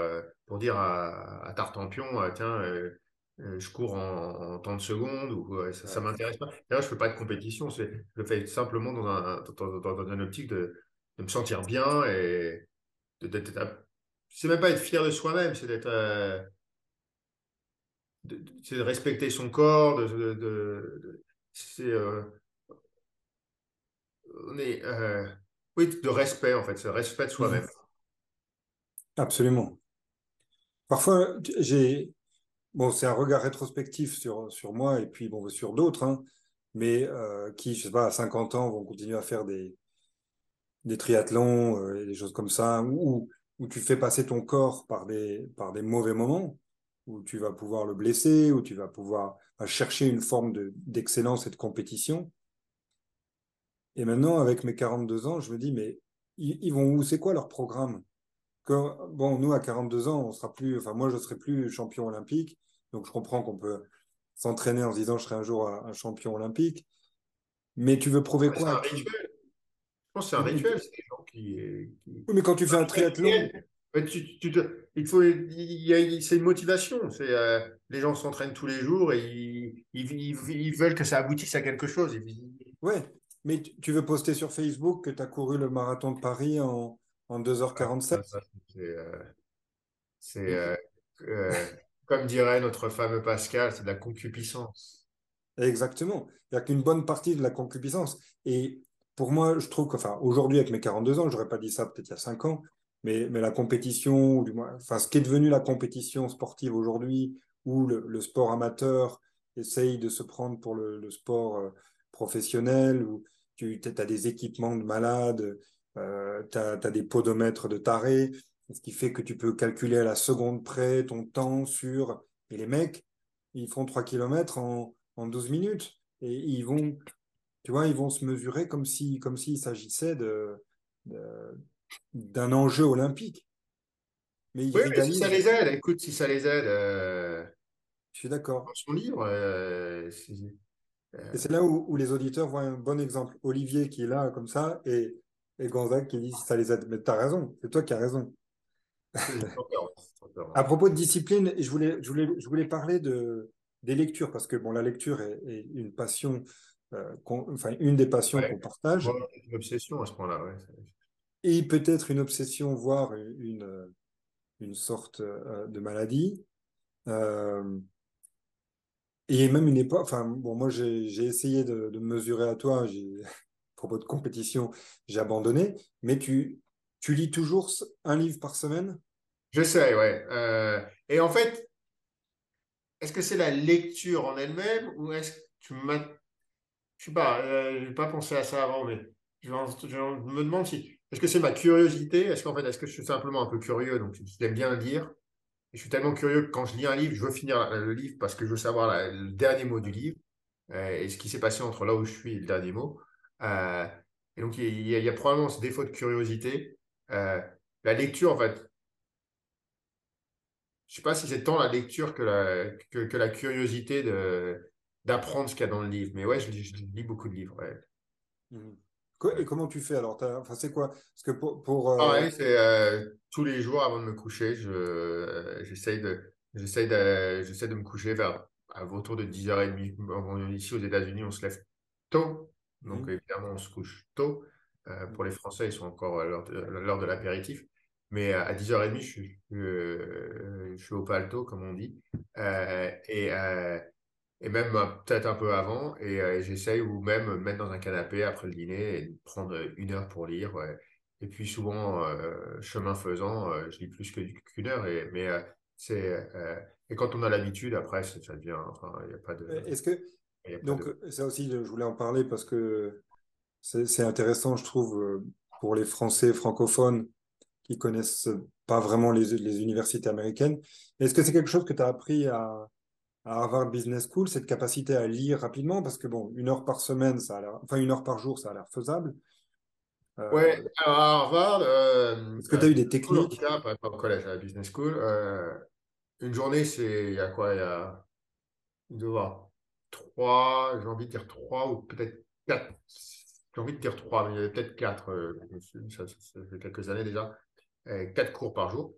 pour dire à, à Tartampion, tiens, je cours en, en, temps de secondes ou ça ne m'intéresse pas. D'ailleurs, je ne fais pas de compétition. Je le fais simplement dans un, dans, dans, une optique de, de, me sentir bien et d'être c'est même pas être fier de soi-même, c'est d'être. Euh, c'est de respecter son corps, de, de, c'est. Euh, on est. Euh, oui, de respect, en fait, c'est respect de soi-même. Mmh. Absolument. Parfois, j'ai. Bon, c'est un regard rétrospectif sur, sur moi et puis bon, sur d'autres, hein, mais qui, je sais pas, à 50 ans vont continuer à faire des, des triathlons et des choses comme ça, ou, où tu fais passer ton corps par des, par des mauvais moments, où tu vas pouvoir le blesser, où tu vas pouvoir chercher une forme d'excellence et de compétition. Et maintenant, avec mes 42 ans, je me dis, mais ils, vont où? C'est quoi leur programme? Bon, nous, à 42 ans, on sera plus, enfin, moi, je ne serai plus champion olympique. Donc, je comprends qu'on peut s'entraîner en se disant, je serai un jour un, champion olympique. Mais tu veux prouver quoi? c'est un rituel. C'est des gens qui, Oui, mais quand tu fais un triathlon. Tu, tu il faut, c'est une motivation. C'est euh, les gens s'entraînent tous les jours et ils, ils, veulent que ça aboutisse à quelque chose. Ouais, mais tu veux poster sur Facebook que tu as couru le marathon de Paris en, en 2h47 C'est, euh, euh, comme dirait notre fameux Pascal, c'est de la concupiscence. Exactement. Il n'y a qu'une bonne partie de la concupiscence. Et pour moi, je trouve que, enfin, aujourd'hui, avec mes 42 ans, j'aurais pas dit ça peut-être il y a 5 ans, mais, mais la compétition, ou du moins, enfin, ce qui est devenu la compétition sportive aujourd'hui, où le, sport amateur essaye de se prendre pour le, sport euh, professionnel, où tu as des équipements de malades, euh, tu as, des podomètres de tarés, ce qui fait que tu peux calculer à la seconde près ton temps sur. Et les mecs, ils font 3 km en, en 12 minutes. Et ils vont tu vois, ils vont se mesurer comme si, comme s'il s'agissait de, d'un enjeu olympique. Mais, oui, mais si ça les aide, écoute, si ça les aide. Euh, je suis d'accord. Dans son livre. Euh, et c'est là où, les auditeurs voient un bon exemple. Olivier qui est là comme ça et, et Gonzague qui dit ça les aide. Mais tu as raison, c'est toi qui as raison. à propos de discipline, je voulais, je voulais, je voulais parler de, des lectures parce que bon, la lecture est, est une passion euh, enfin une des passions qu'on partage. Une obsession à ce point-là, Et peut-être une obsession, voire une, une sorte euh, de maladie. Euh, et même une époque, enfin bon, moi j'ai essayé de, mesurer à toi, à propos de compétition, j'ai abandonné, mais tu, lis toujours un livre par semaine? J'essaie, ouais. et en fait, est-ce que c'est la lecture en elle-même ou est-ce que tu je sais pas, euh, je n'ai pas pensé à ça avant, mais je, me demande si. Est-ce que c'est ma curiosité? Est-ce qu'en fait, est-ce que je suis simplement un peu curieux Donc, j'aime bien lire? Je suis tellement curieux que quand je lis un livre, je veux finir le livre parce que je veux savoir le dernier mot du livre euh, et ce qui s'est passé entre là où je suis et le dernier mot. Euh, et donc, il y, a, probablement ce défaut de curiosité. la lecture, en fait, je ne sais pas si c'est tant la lecture que la, que la curiosité d'apprendre ce qu'il y a dans le livre. Mais ouais, je lis, beaucoup de livres. Mmh. Et comment tu fais alors? Enfin, C'est quoi? Parce que pour, pour ah ouais, c'est euh, tous les jours avant de me coucher, je, euh, j'essaye de, j'essaye de, j'essaie de me coucher vers autour de 10h30. Ici, aux États-Unis, on se lève tôt. Donc, Mhm. évidemment, on se couche tôt. Euh, pour les Français, ils sont encore à l'heure de, l'apéritif. Mais à 10h30, je suis, euh, je suis au palto, comme on dit. Euh, et, euh, et même euh, peut-être un peu avant. Et euh, j'essaye ou même me mettre dans un canapé après le dîner et prendre une heure pour lire. ouais. Et puis souvent, euh, chemin faisant, euh, je lis plus que- qu'une heure. Et, mais euh, c'est euh, et quand on a l'habitude, après, ça ça devient. Enfin, il n'y a pas de. Est-ce que, donc, de... ça aussi, je voulais en parler parce que c'est c'est intéressant, je trouve, euh, pour les Français francophones qui connaissent pas vraiment les, les universités américaines. Est-ce que c'est quelque chose que tu as appris à, à Harvard Business School, cette capacité à lire rapidement? Parce que, bon, une heure par semaine, ça a l'air, enfin, une heure par jour, ça a l'air faisable. Ouais, Euh, alors à Harvard, euh, est-ce que tu as eu des tout techniques? cas, pas, pas au collège, à la Business School, euh, une journée, c'est, il y a quoi? Il y a, il doit y avoir trois, j'ai envie de dire trois ou peut-être quatre. J'ai envie de dire trois, mais il y avait peut-être quatre. euh, ça, ça- ça fait quelques années déjà. Euh, quatre cours par jour.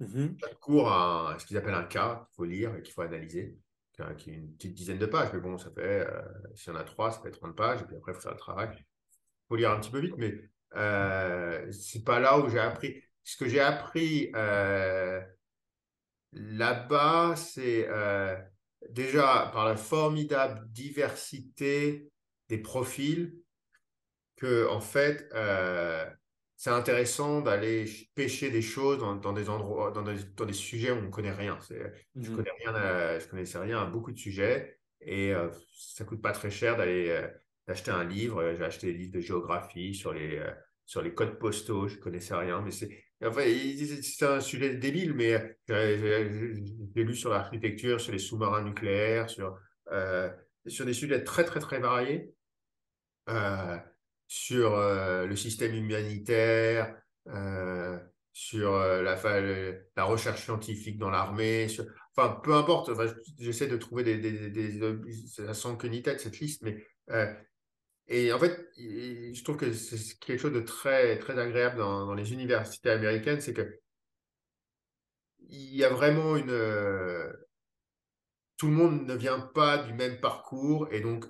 Mhm. Quatre cours à ce qu'ils appellent un cas qu'il faut lire et qu'il faut analyser, qui est qui est une petite dizaine de pages. Mais bon, ça fait, euh, s'il y en a trois, ça fait 30 pages. Et puis après, il faut faire le travail. Il faut lire un petit peu vite, mais euh, c'est pas là où j'ai appris. Ce que j'ai appris euh, là-bas, c'est euh, déjà par la formidable diversité des profils que, en fait, euh, c'est intéressant d'aller pêcher des choses dans, dans des endroits, dans des, dans des sujets où on ne connaît rien. C'est- Je connais rien à- je connaissais rien à beaucoup de sujets et euh, ça coûte pas très cher d'aller euh, d'acheter un livre. J'ai acheté des livres de géographie sur les, euh, sur les codes postaux. Je connaissais rien, mais c'est enfin, c'est un sujet débile, mais euh, j'ai lu sur l'architecture, sur les sous-marins nucléaires, sur, euh, sur des sujets très, très, très variés euh, sur euh, le système humanitaire, euh, sur euh, la, recherche scientifique dans l'armée, enfin peu importe, enfin, j'essaie de trouver des, des, des, ça sent que ni tête cette liste, mais et en fait, je trouve que c'est quelque chose de très très agréable dans, dans les universités américaines, c'est que il y a vraiment une tout le monde ne vient pas du même parcours et donc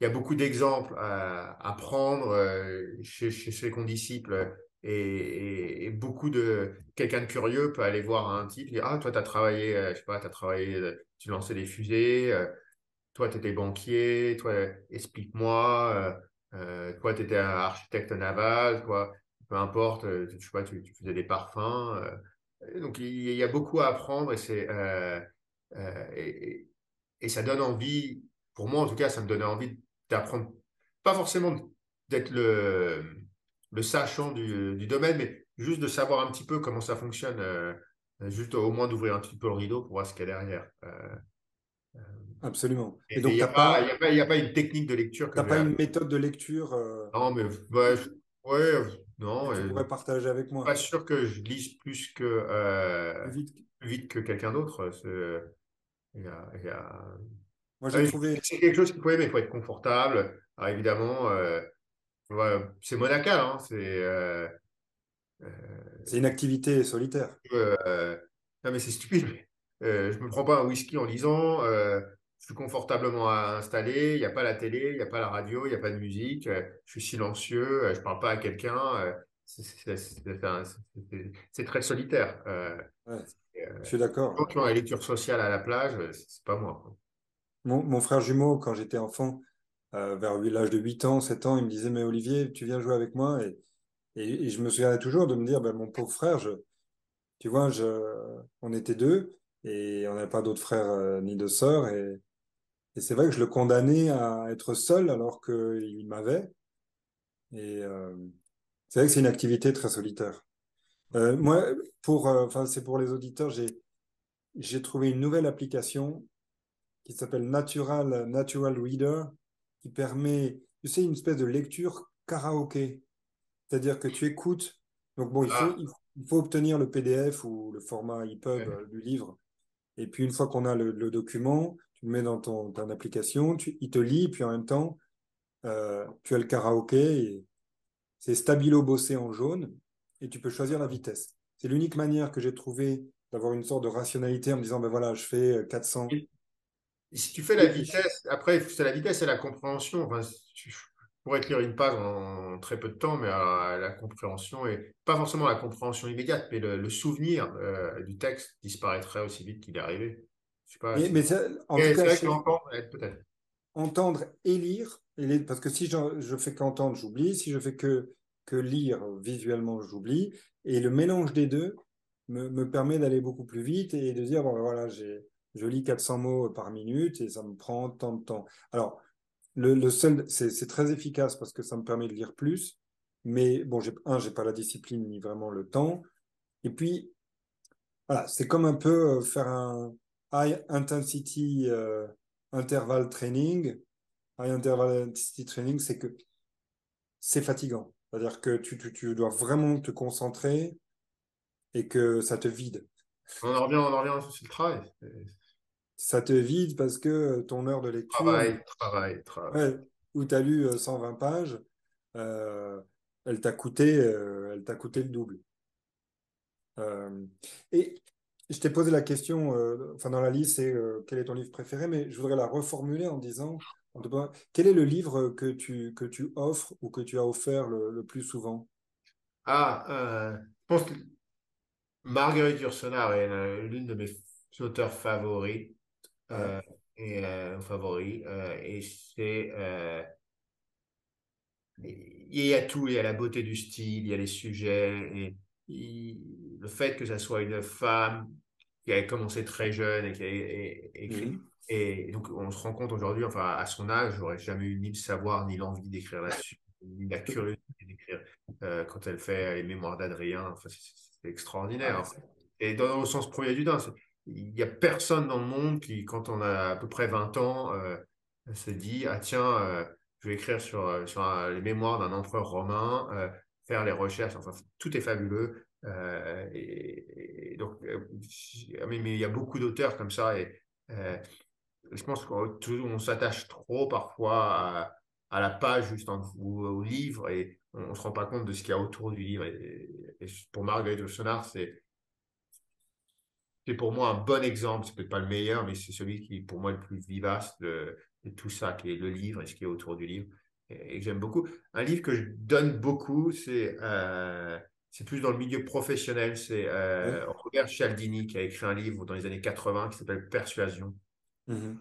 il y a beaucoup d'exemples à, à prendre euh, chez, chez condisciples et, et- beaucoup de quelqu'un de curieux peut aller voir un type et dire ah toi tu as travaillé euh, je sais pas tu travaillé euh, tu lançais des fusées euh, toi tu étais banquier toi explique-moi euh, euh, toi tu étais architecte naval toi peu importe euh, je sais pas tu, faisais des parfums euh. donc il y, a beaucoup à apprendre et c'est euh, euh, et ça donne envie pour moi en tout cas ça me donnait envie d'apprendre, pas forcément d'être le, le sachant du, du domaine, mais juste de savoir un petit peu comment ça fonctionne, euh, juste au moins d'ouvrir un petit peu le rideau pour voir ce qu'il y a derrière. Euh, Absolument. Et et il donc, n'y tu a n'as pas, a a pas une technique de lecture t'as j'ai. pas une méthode de lecture euh, Non, mais que ouais, tu, non, tu euh, pourrais partager avec moi? pas sûr que je lise plus que euh, plus vite? plus vite que quelqu'un d'autre. C'est- il y a- il y a- Moi, j'ai Ouais, trouvé, C'est quelque chose qu'il faut aimer, il faut être confortable. Alors évidemment, euh, ouais, c'est monacal, hein, c'est euh, c'est une activité solitaire. euh, non mais c'est stupide. mais, euh, je me prends pas un whisky en lisant. euh, je suis confortablement installé. Il n'y a pas la télé, il n'y a pas la radio, il n'y a pas de musique. euh, je suis silencieux. euh, je parle pas à quelqu'un. euh, c'est très solitaire. Euh, Ouais, euh, je suis d'accord. quand tu as la lecture sociale à la plage, euh, c'est pas moi. Mon, frère jumeau, quand j'étais enfant, euh, vers l'âge de 8 ans, 7 ans, il me disait, mais Olivier, tu viens jouer avec moi? Et, je me souviens toujours de me dire, ben, mon pauvre frère, tu vois, on était deux et on n'avait pas d'autres frères euh, ni de sœurs. Et, c'est vrai que je le condamnais à être seul alors qu'il m'avait. Et euh, c'est vrai que c'est une activité très solitaire. Moi, pour, enfin, c'est pour les auditeurs, j'ai trouvé une nouvelle application qui s'appelle Natural, Natural Reader, qui permet, tu sais, une espèce de lecture karaoké. C'est-à-dire que tu écoutes. Donc, bon, il faut, Ah, il faut obtenir le PDF ou le format EPUB ouais. euh, du livre. Et puis, une fois qu'on a le, le document, tu le mets dans ton, ton application, tu, il te lit, puis en même temps, euh, tu as le karaoké. C'est stabilo bossé en jaune, et tu peux choisir la vitesse. C'est l'unique manière que j'ai trouvé d'avoir une sorte de rationalité en me disant, ben voilà, je fais 400, si tu fais la vitesse, après, c'est la vitesse et la compréhension. Enfin, tu pourrais te lire une page en, très peu de temps, mais la compréhension, et pas forcément la compréhension immédiate, mais le, souvenir euh, du texte disparaîtrait aussi vite qu'il est arrivé. Je sais pas, mais, en tout cas, peut-être. Entendre et lire, parce que si je, je fais qu'entendre, j'oublie. Si je fais que, que lire visuellement, j'oublie. Et le mélange des deux me, me permet d'aller beaucoup plus vite et de dire, bon, ben voilà, j'ai je lis 400 mots par minute et ça me prend tant de temps. Alors, le, seul, c'est très efficace parce que ça me permet de lire plus, mais bon, un, j'ai pas la discipline ni vraiment le temps. Et puis, voilà, c'est comme un peu euh, faire un high intensity euh, interval training. High interval intensity training, c'est que c'est fatigant. C'est-à-dire que tu, tu, tu, dois vraiment te concentrer et que ça te vide. On en revient, on en revient sur le travail ça te vide parce que euh, ton heure de lecture. Travail, travail, travail. où tu as lu 120 euh, pages, euh, elle t'a coûté, elle t'a coûté le double. et je t'ai posé la question, enfin dans la liste, c'est quel est ton livre préféré, mais je voudrais la reformuler en disant quel est le livre que tu, que tu offres ou que tu as offert le, plus souvent? Ah, je pense que Marguerite Yourcenar est l'une de mes auteurs favoris. Euh, et euh, favori. Euh, et c'est. il y a tout, il y a la beauté du style, il y a les sujets, et le fait que ça soit une femme qui a commencé très jeune et qui a écrit. Mmh. Et donc, on se rend compte aujourd'hui, enfin, à son âge, j'aurais jamais eu ni le savoir, ni l'envie d'écrire là-dessus, ni la curiosité d'écrire quand elle fait les mémoires d'Adrien. Enfin, c'est extraordinaire. Ah, et dans le sens premier du temps, il n'y a personne dans le monde qui, quand on a à peu près 20 ans, euh, se dit Ah, tiens, euh, je vais écrire sur, euh, les mémoires d'un empereur romain, faire les recherches. Enfin, tout est fabuleux. Donc, mais, il y a beaucoup d'auteurs comme ça. Et je pense qu'on s'attache trop parfois à, la page juste en, ou au livre et on ne se rend pas compte de ce qu'il y a autour du livre. Et, pour Marguerite Yourcenar, c'est c'est pour moi un bon exemple, c'est peut-être pas le meilleur, mais c'est celui qui est pour moi le plus vivace de, tout ça, qui est le livre et ce qui est autour du livre, et, j'aime beaucoup. Un livre que je donne beaucoup, c'est euh, c'est plus dans le milieu professionnel, c'est euh, Robert Cialdini qui a écrit un livre dans les années 80 qui s'appelle Persuasion, mm-hmm.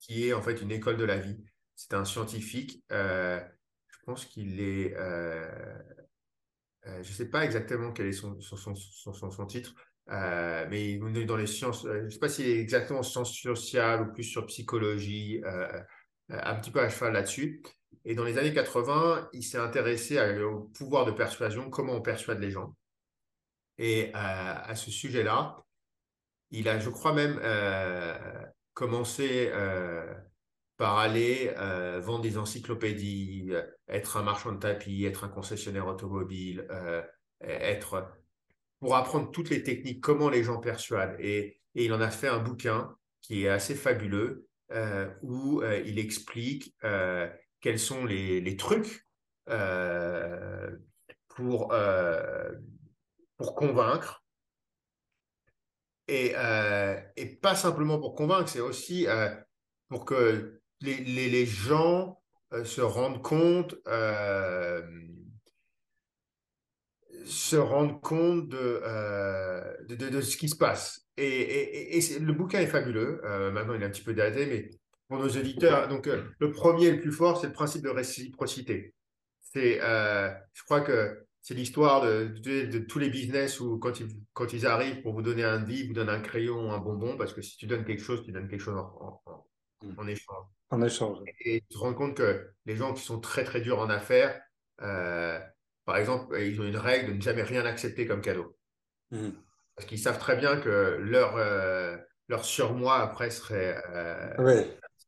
qui est en fait une école de la vie. C'est un scientifique, euh, je pense qu'il est... je ne sais pas exactement quel est son, son, son, son titre, euh, mais dans les sciences, euh, je ne sais pas s'il est exactement sciences sociales ou plus sur psychologie, euh, un petit peu à cheval là-dessus. Et dans les années 80, il s'est intéressé au pouvoir de persuasion, comment on persuade les gens. Et à ce sujet-là, il a, je crois même, commencé par aller vendre des encyclopédies, être un marchand de tapis, être un concessionnaire automobile, être pour apprendre toutes les techniques, comment les gens persuadent. Et, il en a fait un bouquin qui est assez fabuleux, euh, où euh, il explique euh, quels sont les, trucs pour, pour convaincre. Et, pas simplement pour convaincre, c'est aussi pour que les gens se rendent compte se rendre compte de, euh, de, de, ce qui se passe. Et, et, le bouquin est fabuleux. Euh, maintenant, il est un petit peu daté, mais pour nos auditeurs, donc euh, le premier, le plus fort, c'est le principe de réciprocité. C'est, je crois que c'est l'histoire de, de, tous les business où quand ils, quand ils arrivent pour vous donner un deal, vous donnent un crayon ou un bonbon, parce que si tu donnes quelque chose, tu donnes quelque chose en, en, échange. En échange. Et tu te rends compte que les gens qui sont très très durs en affaires, par exemple, ils ont une règle de ne jamais rien accepter comme cadeau. Mmh. Parce qu'ils savent très bien que leur, euh, leur surmoi après serait, euh,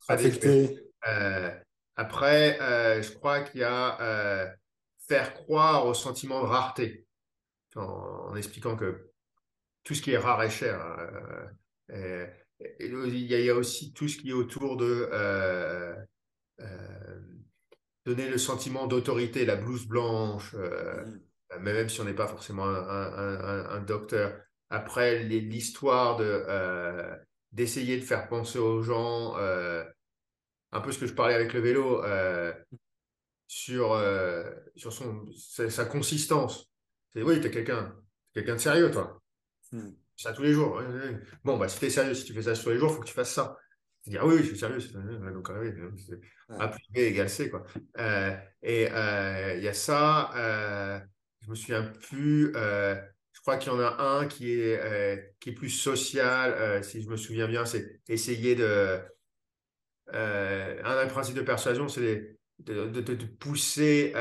affecté. Euh, après, je crois qu'il y a faire croire au sentiment de rareté, en, expliquant que tout ce qui est rare est cher. Hein, il, y a, aussi tout ce qui est autour de donner le sentiment d'autorité, la blouse blanche, euh, même si on n'est pas forcément un, docteur. Après, l'histoire de, euh, d'essayer de faire penser aux gens, un peu ce que je parlais avec le vélo, sur, sur son, sa, consistance. C'est oui, tu es quelqu'un quelqu'un de sérieux, toi. Hmm. Ça tous les jours. Bon, bah, si tu es sérieux, si tu fais ça tous les jours, il faut que tu fasses ça. Tu dis, ah oui, je suis sérieux. Donc, oui, A plus B égale C. Quoi. Euh, et euh, il y a ça. Euh, je me souviens plus. je crois qu'il y en a un qui est, qui est plus social. si je me souviens bien, c'est essayer de. un des principes de persuasion, c'est de, de, de, pousser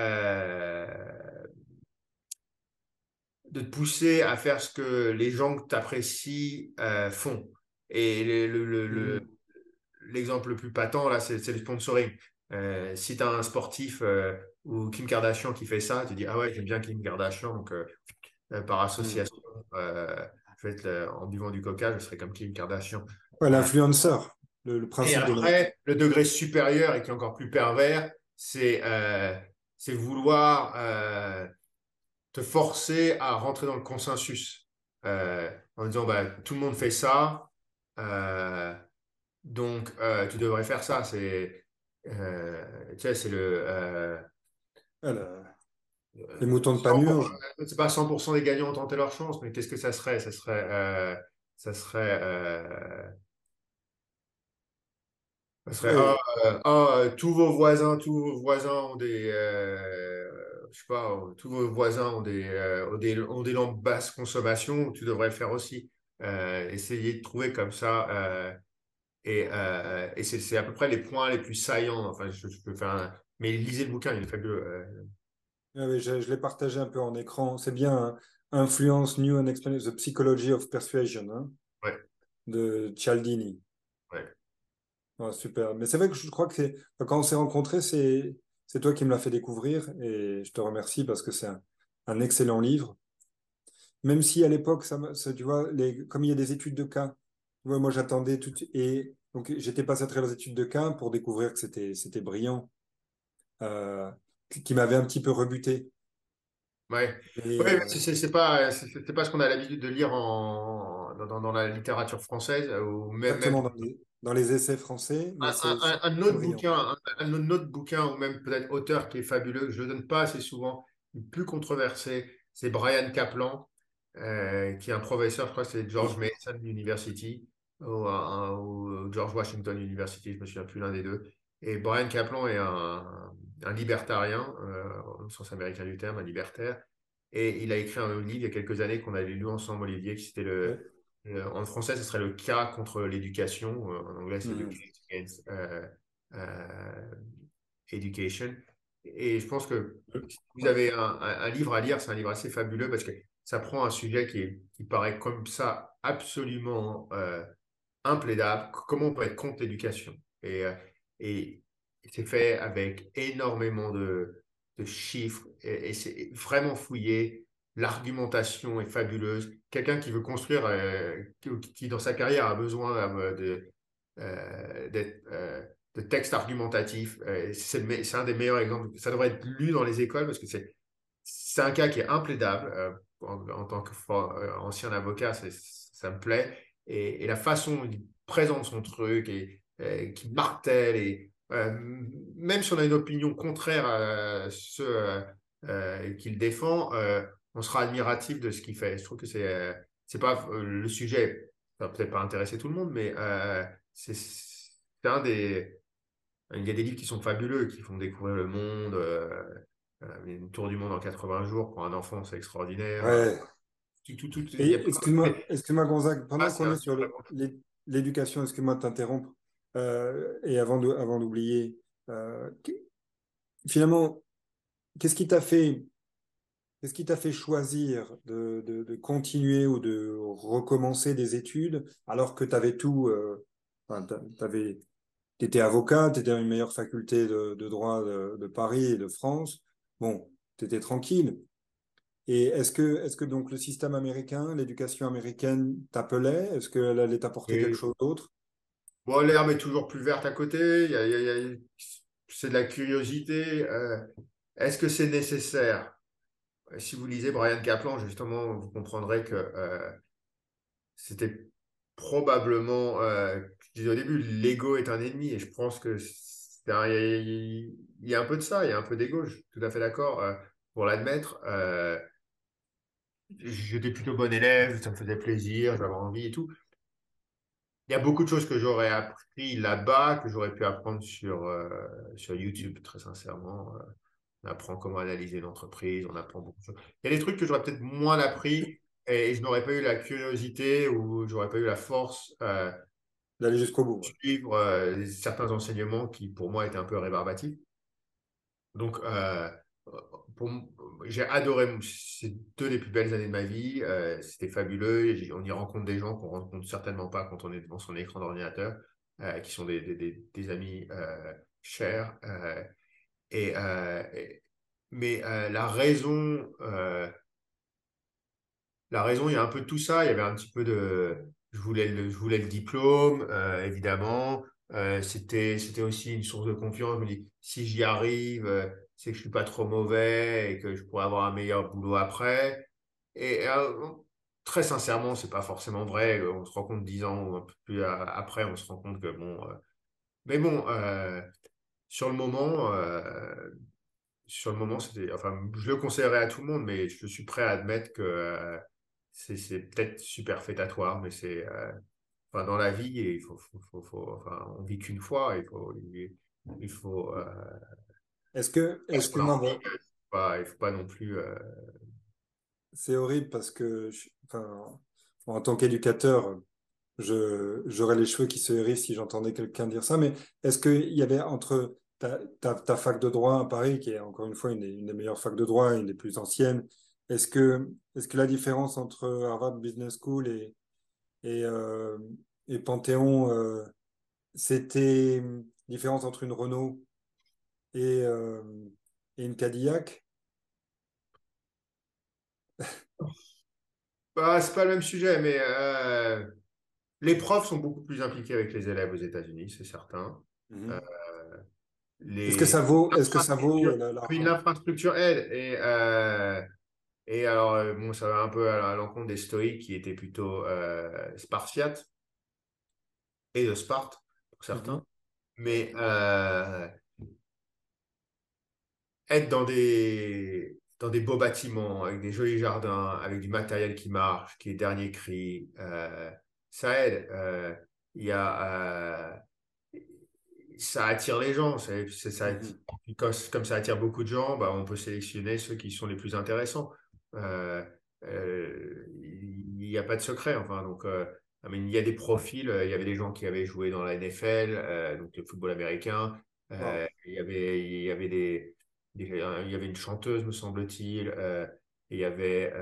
de te pousser à faire ce que les gens que tu apprécies euh, font. Et mm. L'exemple le, plus patent, là, c'est le sponsoring. Euh, si tu as un sportif euh, ou Kim Kardashian qui fait ça, tu dis Ah ouais, j'aime bien Kim Kardashian, donc par association, en buvant du coca, je serai comme Kim Kardashian. L'influenceur, le, principe. Et après, le degré supérieur et qui est encore plus pervers, c'est vouloir te forcer à rentrer dans le consensus euh, en disant bah, tout le monde fait ça, euh, donc euh, tu devrais faire ça. C'est tu sais, c'est le. les moutons de Panurge. C'est pas 100% des gagnants ont tenté leur chance, mais qu'est-ce que ça serait? Ça serait. ça serait ça serait, ah, ah, tous vos voisins, tous vos voisins ont des, je sais pas, euh, tous vos voisins ont des, euh, ont des, ont des, lampes basse consommation, tu devrais le faire aussi. Euh, essayer de trouver comme ça. Et, et c'est à peu près les points les plus saillants. Enfin, je, peux faire Mais lisez le bouquin, il est fabuleux. Ah oui, je, je l'ai partagé un peu en écran. C'est bien hein. Influence, New and Explained, The Psychology of Persuasion hein, ouais. de Cialdini. Ouais. super. Mais c'est vrai que je crois que quand on s'est rencontrés, c'est c'est toi qui me l'as fait découvrir et je te remercie parce que c'est un, excellent livre. Même si à l'époque, ça, tu vois, les, comme il y a des études de cas, moi j'attendais tout et donc j'étais passé à travers les études de cas pour découvrir que c'était c'était brillant, euh, qui m'avait un petit peu rebuté. Ouais, ouais euh, c'est pas c'est pas ce qu'on a l'habitude de lire en dans, dans, la littérature française ou même, Exactement, Dans, les, dans, les, essais français. un, un, autre bouquin, un, autre bouquin ou même peut-être auteur qui est fabuleux, que je ne donne pas assez souvent, le plus controversé, c'est Brian Kaplan, euh, qui est un professeur, je crois que c'est George Mason University ou, ou, George Washington University, je me souviens plus l'un des deux. Et Brian Kaplan est un, un libertarien, euh, au sens américain du terme, un libertaire. Et il a écrit un livre il y a quelques années qu'on avait lu ensemble, Olivier, qui c'était le, en français, ce serait le cas contre l'éducation. Euh, en anglais, c'est mmh. education. Et je pense que si vous avez un, livre à lire, c'est un livre assez fabuleux parce que ça prend un sujet qui, est, qui paraît comme ça absolument implaidable. Comment on peut être contre l'éducation et, et c'est fait avec énormément de, chiffres et, c'est vraiment fouillé. L'argumentation est fabuleuse. Quelqu'un qui veut construire, euh, qui, dans sa carrière a besoin euh, de, euh, de textes argumentatifs, c'est un des meilleurs exemples. Ça devrait être lu dans les écoles parce que c'est un cas qui est implaidable. En, tant qu'ancien avocat, ça me plaît. Et, et, la façon dont il présente son truc et, qui martèle et euh, même si on a une opinion contraire à ceux euh, qu'il défend, euh, on sera admiratif de ce qu'il fait. Je trouve que c'est c'est pas le sujet, ça va peut-être pas intéresser tout le monde, mais c'est un des. Il y a des livres qui sont fabuleux, qui font découvrir le monde. une tour du monde en 80 jours pour un enfant, c'est extraordinaire. Excuse-moi, [LAUGHS] excuse Gonzague, pendant ah, qu'on est sur l'éducation, excuse-moi de t'interrompre. Euh, et avant avant d'oublier, euh, finalement, qu'est-ce qui t'a fait, qu'est-ce qui t'a fait choisir de, de, continuer ou de recommencer des études alors que tu avais tout, euh, tu étais avocat, tu étais dans une meilleure faculté de, de droit de, de, Paris et de France. Bon, tu étais tranquille. Et est-ce que, est-ce que donc le système américain, l'éducation américaine t'appelait? Est-ce qu'elle allait t'apporter quelque chose d'autre? Bon, l'herbe est toujours plus verte à côté. c'est de la curiosité. Euh, est-ce que c'est nécessaire? Si vous lisez Brian Kaplan, justement, vous comprendrez que euh, c'était probablement, euh, je disais au début, l'ego est un ennemi et je pense que il y, a un peu de ça, il y a un peu d'ego, je suis tout à fait d'accord euh, pour l'admettre. Euh, j'étais plutôt bon élève, ça me faisait plaisir, j'avais envie et tout. Il y a beaucoup de choses que j'aurais appris là-bas, que j'aurais pu apprendre sur, sur YouTube, très sincèrement. On apprend comment analyser l'entreprise, on apprend beaucoup de choses. Il y a des trucs que j'aurais peut-être moins appris et je n'aurais pas eu la curiosité ou j'aurais pas eu la force euh, d'aller jusqu'au bout. Suivre euh, certains enseignements qui pour moi étaient un peu rébarbatifs. Donc, euh, j'ai adoré, c'est deux des plus belles années de ma vie. C'était fabuleux. On y rencontre des gens qu'on rencontre certainement pas quand on est devant son écran d'ordinateur, qui sont des, des, amis chers. Et, mais la raison la raison, il y a un peu de tout ça. Il y avait un petit peu de. Je voulais le, je voulais le diplôme, euh, évidemment. Euh, c'était, c'était aussi une source de confiance. Je me dis, si j'y arrive, euh, c'est que je suis pas trop mauvais et que je pourrais avoir un meilleur boulot après. Et très sincèrement, c'est pas forcément vrai. On se rend compte dix ans ou un peu plus après, on se rend compte que bon. mais bon, sur le moment, sur le moment, c'était. Enfin, je le conseillerais à tout le monde, mais je suis prêt à admettre que c'est peut-être superfétatoire, mais c'est euh, enfin, dans la vie, il faut, faut, faut, enfin, on vit qu'une fois, il faut, il, faut. Est-ce que, est-ce que non, pas, il faut pas non plus. Euh, c'est horrible parce que, enfin, en tant qu'éducateur, j'aurais les cheveux qui se hérissent si j'entendais quelqu'un dire ça. Mais est-ce qu'il y avait entre ta, ta, ta, fac de droit à Paris, qui est encore une fois une, une des meilleures facs de droit, une des plus anciennes, est-ce que, est que la différence entre Harvard Business School et, et, euh, et Panthéon, euh, c'était différence entre une Renault et, euh, et une Cadillac [LAUGHS] bah, C'est pas le même sujet, mais les profs sont beaucoup plus impliqués avec les élèves aux États-Unis, c'est certain. Mmh est-ce que ça vaut, est-ce que ça vaut l'infrastructure aide et et alors, euh, bon, ça va un peu à l'encontre des stoïques qui étaient plutôt euh, spartiates et de Sparte pour certains. Mhm. Mais euh, être dans des, dans des beaux bâtiments, avec des jolis jardins, avec du matériel qui marche, qui est dernier cri, ça aide. Il y a ça attire les gens. Ça, ça, mhm. comme, ça attire beaucoup de gens, bah, on peut sélectionner ceux qui sont les plus intéressants. Euh, euh, il n'y a pas de secret. Enfin, donc, euh, il y a des profils. Il y avait des gens qui avaient joué dans la NFL, donc le football américain. Il y avait, il y avait des, il y avait une chanteuse, me semble-t-il. il y avait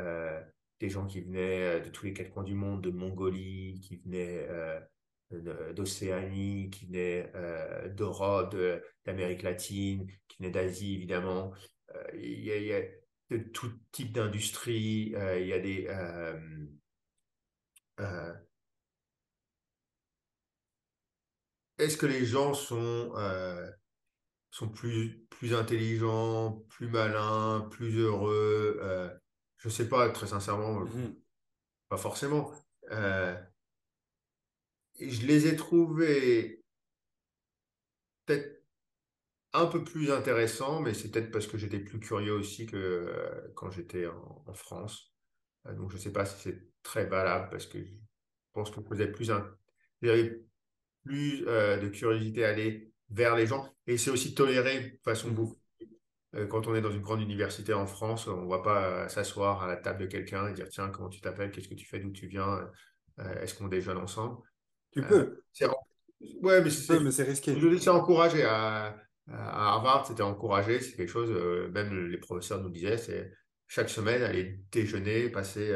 des gens qui venaient de tous les quatre coins du monde, de Mongolie, qui venaient d'Océanie, qui venaient d'Europe, d'Amérique latine, qui venaient d'Asie, évidemment. il, y a, de tout type d'industrie. Euh, il y a des. Euh, euh, est-ce que les gens sont, sont plus, plus intelligents, plus malins, plus heureux Je ne sais pas, très sincèrement, mmh pas forcément. je les ai trouvés peut-être un peu plus intéressant, mais c'est peut-être parce que j'étais plus curieux aussi que euh, quand j'étais en, France. Euh, donc je ne sais pas si c'est très valable parce que je pense que vous plus, un, plus euh, de curiosité à aller vers les gens et c'est aussi toléré de façon mmh. beaucoup. quand on est dans une grande université en France, on ne va pas s'asseoir à la table de quelqu'un et dire tiens comment tu t'appelles, qu'est-ce que tu fais, d'où tu viens, est-ce qu'on déjeune ensemble? Tu peux. Ouais, mais c'est risqué. Je dis c'est encouragé à à Harvard, c'était encouragé. C'est quelque chose, euh, même les professeurs nous disaient, c'est chaque semaine aller déjeuner, passer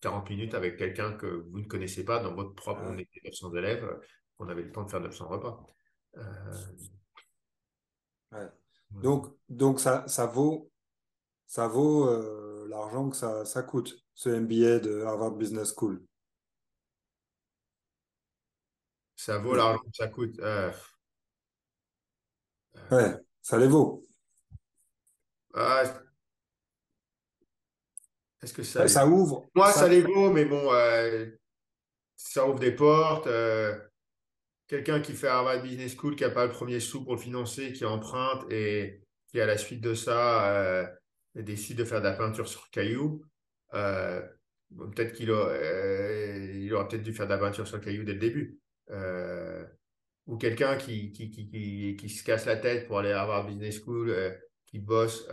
40 euh, minutes avec quelqu'un que vous ne connaissez pas dans votre propre. On était 900 élèves, euh, on avait le temps de faire 900 repas. Donc, donc ça, ça vaut, ça vaut l'argent que ça, ça coûte, ce MBA de Harvard Business School. Ça vaut l'argent que ça coûte. Ouais, ça les vaut. Ah, est-ce que ça, ça ouvre Moi, ça... les vaut, mais bon, euh, ça ouvre des portes. Euh, quelqu'un qui fait Harvard Business School, qui n'a pas le premier sou pour le financer, qui emprunte et qui, à la suite de ça, euh, décide de faire de la peinture sur caillou. Euh, peut-être qu'il aura, il aura peut-être dû faire de la peinture sur caillou dès le début. ou quelqu'un qui qui, qui, qui, se casse la tête pour aller à Harvard Business School, qui bosse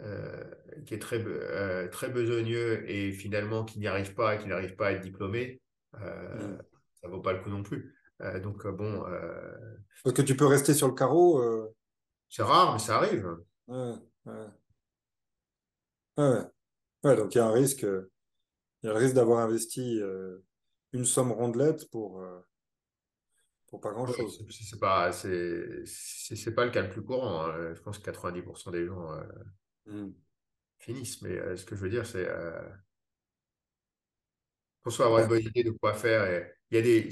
euh, qui est très, euh, très besogneux et finalement qui n'y arrive pas et qui n'arrive pas à être diplômé, euh, mm. ça vaut pas le coup non plus. Donc bon. Parce que tu peux rester sur le carreau. C'est rare, mais ça arrive. Ouais, ouais. donc il y a un risque, il y a le risque d'avoir investi une somme rondelette pour, pour pas grand chose. c'est pas, c'est, pas le cas le plus courant. Hein. Je pense que 90% des gens Mmh. finissent. Mais euh, ce que je veux dire, c'est euh, pour soi avoir une bonne idée de quoi faire. Et il y a des,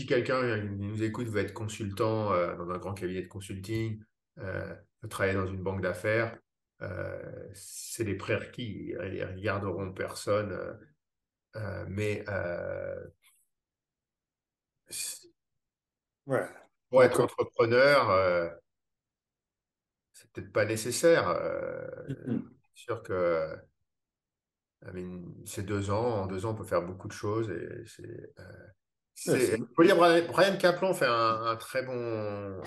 si quelqu'un nous écoute, veut être consultant euh, dans un grand cabinet de consulting, veut travailler dans une banque d'affaires, c'est des prérequis. Ils regarderont personne. mais ouais. pour être entrepreneur, c'est peut-être pas nécessaire. Euh, mm-hmm. sûr que c'est deux ans. En deux ans, on peut faire beaucoup de choses. Et c'est, euh, faut dire, Brian Kaplan fait un, très bon.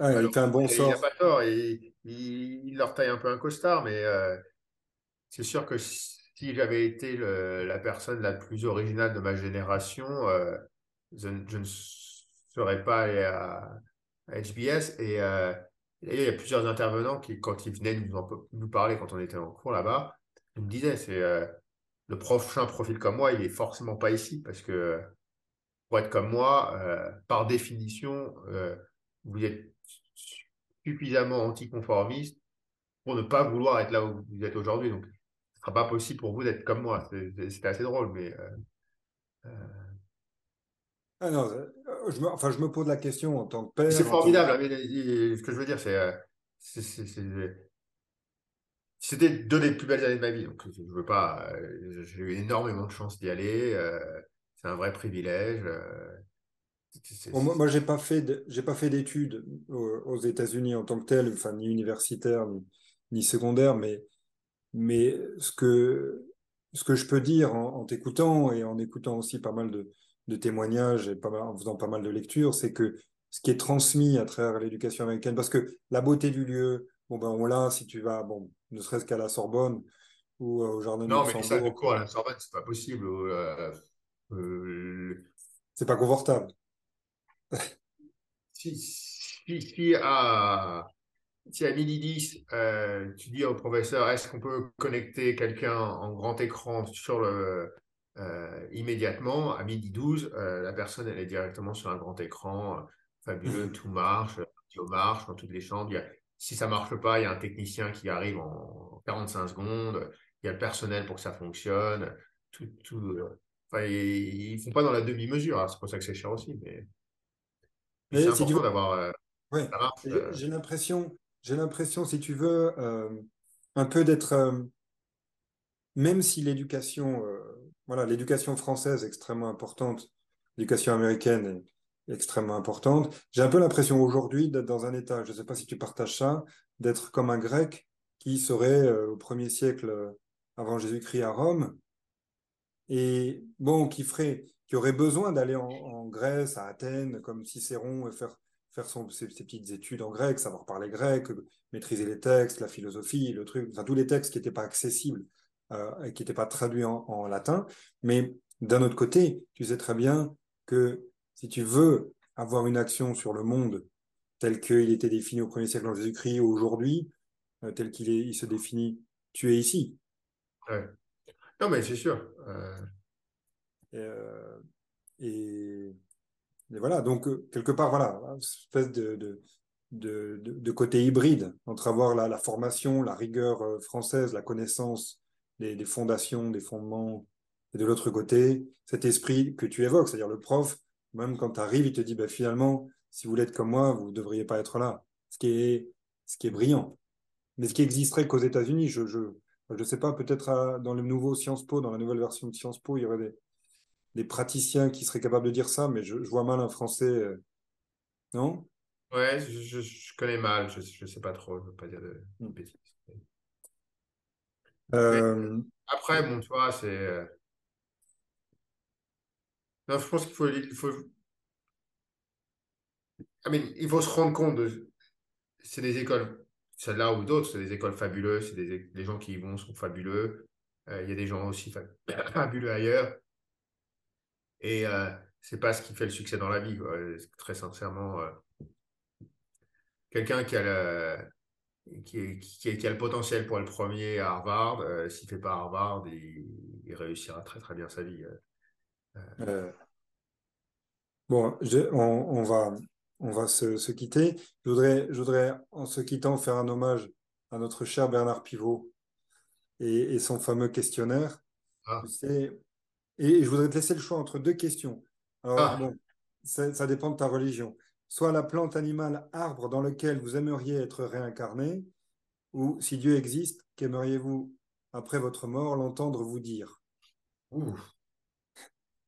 il fait un bon sort. Il n'a pas tort. Il, il, leur taille un peu un costard, mais euh, c'est sûr que si j'avais été la personne la plus originale de ma génération, je, ne serais pas allé à, à HBS. Et il y a plusieurs intervenants qui, quand ils venaient nous, nous parler, quand on était en cours là-bas, ils me disaient c'est euh, le prochain profil comme moi, il est forcément pas ici parce que pour être comme moi, euh, par définition, euh, vous êtes suffisamment anticonformiste pour ne pas vouloir être là où vous êtes aujourd'hui. Donc, ce ne sera pas possible pour vous d'être comme moi. C'était assez drôle, mais. Ah non, je me, enfin, je me pose la question en tant que père. C'est formidable. Ce que je veux dire, euh, c'est. C'était deux des plus belles années de ma vie. Donc, je veux pas. Euh, j'ai eu énormément de chance d'y aller. Euh, c'est un vrai privilège. moi, moi j'ai pas fait j'ai pas fait d'études aux, États-Unis en tant que tel, enfin ni universitaire ni, ni secondaire, mais mais ce que ce que je peux dire en t'écoutant et en écoutant aussi pas mal de, de témoignages et pas en faisant pas mal de lectures, c'est que ce qui est transmis à travers l'éducation américaine, parce que la beauté du lieu, bon ben on l'a si tu vas, bon, ne serait-ce qu'à la Sorbonne ou euh, au jardin de Non, mais du coup, à la Sorbonne, c'est pas possible. Euh, euh, c'est pas confortable. si, si, à, si à midi 10, tu dis au professeur, est-ce qu'on peut connecter quelqu'un en grand écran sur le, euh, immédiatement, à midi 12, euh, la personne elle est directement sur un grand écran, euh, fabuleux, [LAUGHS] tout marche, tout marche dans toutes les chambres. si ça marche pas, il y a un technicien qui arrive en 45 secondes, il y a le personnel pour que ça fonctionne. Tout, tout, enfin, ils ne font pas dans la demi-mesure, hein, c'est pour ça que c'est cher aussi. Mais, c'est important d'avoir. J'ai l'impression, j'ai l'impression, si tu veux, un peu d'être, même si l'éducation voilà, l'éducation française est extrêmement importante, l'éducation américaine est extrêmement importante. J'ai un peu l'impression aujourd'hui d'être dans un état, je ne sais pas si tu partages ça, d'être comme un grec qui serait euh, au premier siècle euh, avant Jésus-Christ à Rome et bon, qui ferait, qui aurait besoin d'aller en, Grèce, à Athènes, comme Cicéron, et faire, faire ses, petites études en grec, savoir parler grec, maîtriser les textes, la philosophie, le truc, enfin tous les textes qui n'étaient pas accessibles euh, qui n'était pas traduit en, latin. Mais d'un autre côté, tu sais très bien que si tu veux avoir une action sur le monde tel qu'il était défini au premier siècle en Jésus-Christ aujourd'hui, euh, tel qu'il il se définit, tu es ici. Non, mais c'est sûr. Euh. Et, voilà, donc quelque part, voilà, une espèce de, de, de, côté hybride entre avoir la, la formation, la rigueur française, la connaissance des, fondations, des fondements. Et de l'autre côté, cet esprit que tu évoques, c'est-à-dire le prof, même quand tu arrives, il te dit bah, finalement, si vous être comme moi, vous ne devriez pas être là. Ce qui est, ce qui est brillant. Mais ce qui existerait qu'aux États-Unis, je ne je, je sais pas, peut-être dans le nouveau Sciences Po, dans la nouvelle version de Sciences Po, il y aurait des, des praticiens qui seraient capables de dire ça, mais je, vois mal un Français. Euh, non? Ouais, je, je, connais mal, je ne sais pas trop, je ne veux pas dire de, hmm. bêtises. Euh, après, bon, tu vois, c'est. Euh, non, je pense qu'il faut, il faut. il faut se rendre compte de. C'est des écoles, celle-là ou d'autres, c'est des écoles fabuleuses, c'est des, les gens qui y vont sont fabuleux. Euh, il y a des gens aussi [LAUGHS] fabuleux ailleurs. Et euh, c'est pas ce qui fait le succès dans la vie, très sincèrement. Quelqu'un qui a le qui, qui, a le potentiel pour être premier à Harvard. Euh, s'il fait pas Harvard, il, réussira très très bien sa vie. Euh. Euh. bon, on, va, on va se, quitter. Je voudrais, je voudrais, en se quittant, faire un hommage à notre cher Bernard Pivot et, son fameux questionnaire. Ah. et, je voudrais te laisser le choix entre deux questions. Alors, ah. bon, ça dépend de ta religion soit la plante animale arbre dans lequel vous aimeriez être réincarné, ou si Dieu existe, qu'aimeriez-vous, après votre mort, l'entendre vous dire?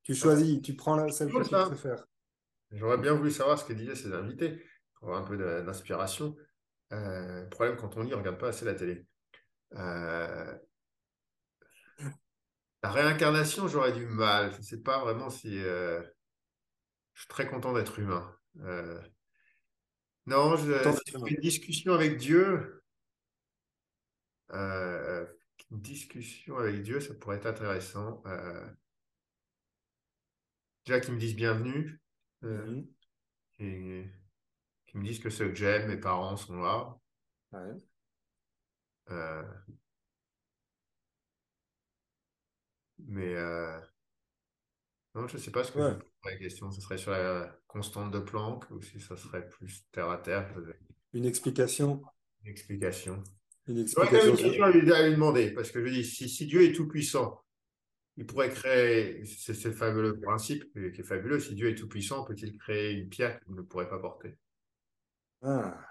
Tu choisis, tu prends la, celle que tu préfères. J'aurais bien voulu savoir ce que disaient ces invités, pour avoir un peu d'inspiration. Euh, le problème, quand on lit, on ne regarde pas assez la télé. Euh, la réincarnation, j'aurais du mal. Je ne sais pas vraiment si... Euh, je suis très content d'être humain. Euh, non, je, une discussion avec Dieu. Une discussion avec Dieu, ça pourrait être intéressant. Déjà qu'ils me disent bienvenue, mhm. et qu'ils me disent que ceux que j'aime, mes parents sont là. mais non, je ne sais pas ce que la question. Ce serait sur la constante de Planck ou si ça serait plus terre à terre. Une explication. Une explication. Une explication. une question à lui, demander parce que je dis, si, Dieu est tout puissant, il pourrait créer, c'est ce fameux principe qui est fabuleux, si Dieu est tout puissant, peut-il créer une pierre qu'il ne pourrait pas porter? Ah.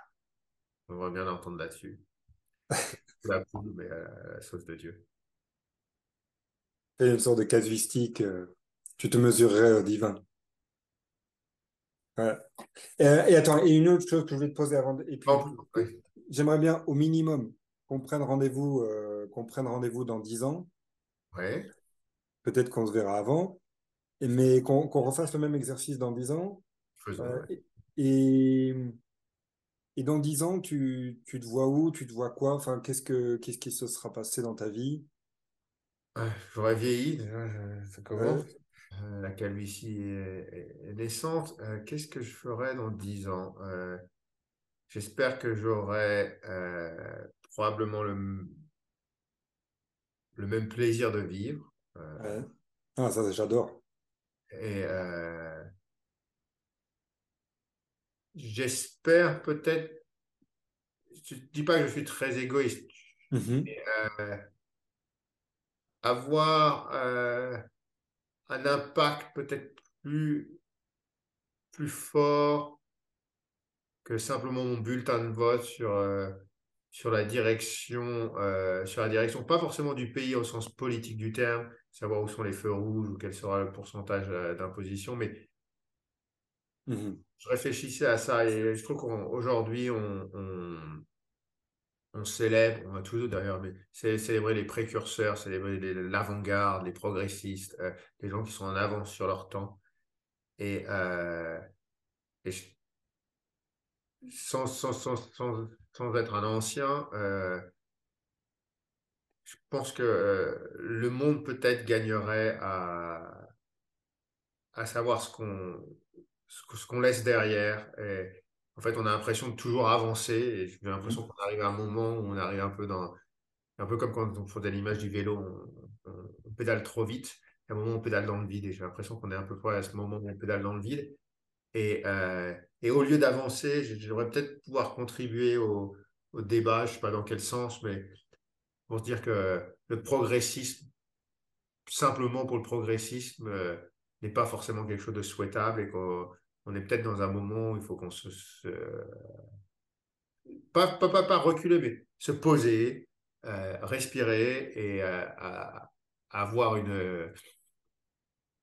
On va bien l'entendre là-dessus. [LAUGHS] la poule, mais à la sauce de Dieu. C'est une sorte de casuistique. Euh, tu te mesurerais au divin. Et, attends, et une autre chose que je voulais te poser avant. Et J'aimerais bien au minimum qu'on prenne rendez-vous euh, qu'on prenne rendez-vous dans dix ans. Ouais. Peut-être qu'on se verra avant, mais qu'on refasse le même exercice dans dix ans. Euh, et, et dans dix ans, tu, tu, te vois où? Tu te vois quoi? Enfin, qu'est-ce que qu'est-ce qui se sera passé dans ta vie? J'aurais vieilli déjà. Ça commence. Euh, la calvitie est, naissante. Euh, qu'est-ce que je ferais dans dix ans? J'espère que j'aurai probablement le, le même plaisir de vivre. Ah, ça, j'adore. Et j'espère peut-être, je ne dis pas que je suis très égoïste, mm-hmm. mais, avoir un impact peut-être plus, plus fort que simplement mon bulletin de vote sur, euh, sur, la direction, euh, sur la direction, pas forcément du pays au sens politique du terme, savoir où sont les feux rouges ou quel sera le pourcentage euh, d'imposition, mais mmh je réfléchissais à ça et je trouve qu'aujourd'hui, on, on célèbre, on a tous d'ailleurs, mais célébrer les précurseurs, célébrer l'avant-garde, les progressistes, euh, les gens qui sont en avance sur leur temps. Et, euh, sans, sans, sans, sans, être un ancien, euh, je pense que le monde peut-être gagnerait à, à savoir ce qu'on ce qu'on laisse derrière. En fait, on a l'impression de toujours avancer. Et j'ai l'impression qu'on arrive à un moment où on arrive un peu dans. Un peu comme quand on faisait l'image du vélo, on, pédale trop vite. À un moment, on pédale dans le vide. Et j'ai l'impression qu'on est un peu près à ce moment où on pédale dans le vide. Et, euh, et au lieu d'avancer, j'aimerais peut-être pouvoir contribuer au, au débat, je ne sais pas dans quel sens, mais pour se dire que le progressisme, simplement pour le progressisme, euh, n'est pas forcément quelque chose de souhaitable et qu'on on est peut-être dans un moment où il faut qu'on se, Pas, pas, pas, reculer, mais se poser, euh, respirer et euh, avoir une,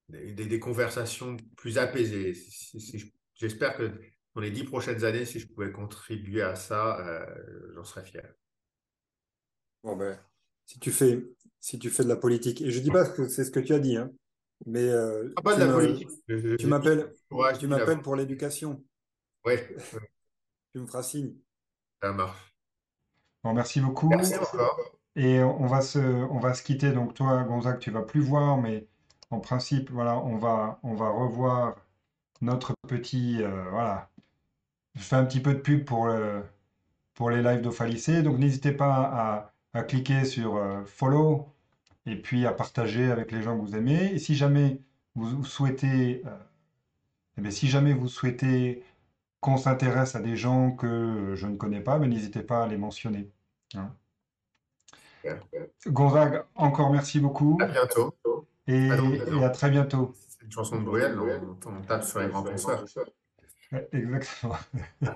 des, conversations plus apaisées. J'espère que dans les dix prochaines années, si je pouvais contribuer à ça, j'en serais fier. Bon ben, si tu fais, si tu fais de la politique, et je dis pas que c'est ce que tu as dit, hein, mais ah, pas de la politique. tu m'appelles, tu m'appelles pour l'éducation. Oui. [LAUGHS] tu me feras signe. Ça marche. Bon, merci beaucoup. Merci encore. Et on va se, on va se quitter. Donc toi, Gonzague, tu vas plus voir, mais en principe, voilà, on va, on va revoir notre petit, euh, voilà. Je fais un petit peu de pub pour, pour les lives d'Ophalicé. Donc n'hésitez pas à, à, cliquer sur euh, follow et puis à partager avec les gens que vous aimez. Et si jamais vous, souhaitez, euh, eh si jamais vous souhaitez qu'on s'intéresse à des gens que je ne connais pas, mais n'hésitez pas à les mentionner. Hein. Gonzague, encore merci beaucoup. À bientôt. Et, à très bientôt. C'est une chanson de Bruel, on, on tape sur les grands penseurs. Exactement. [LAUGHS]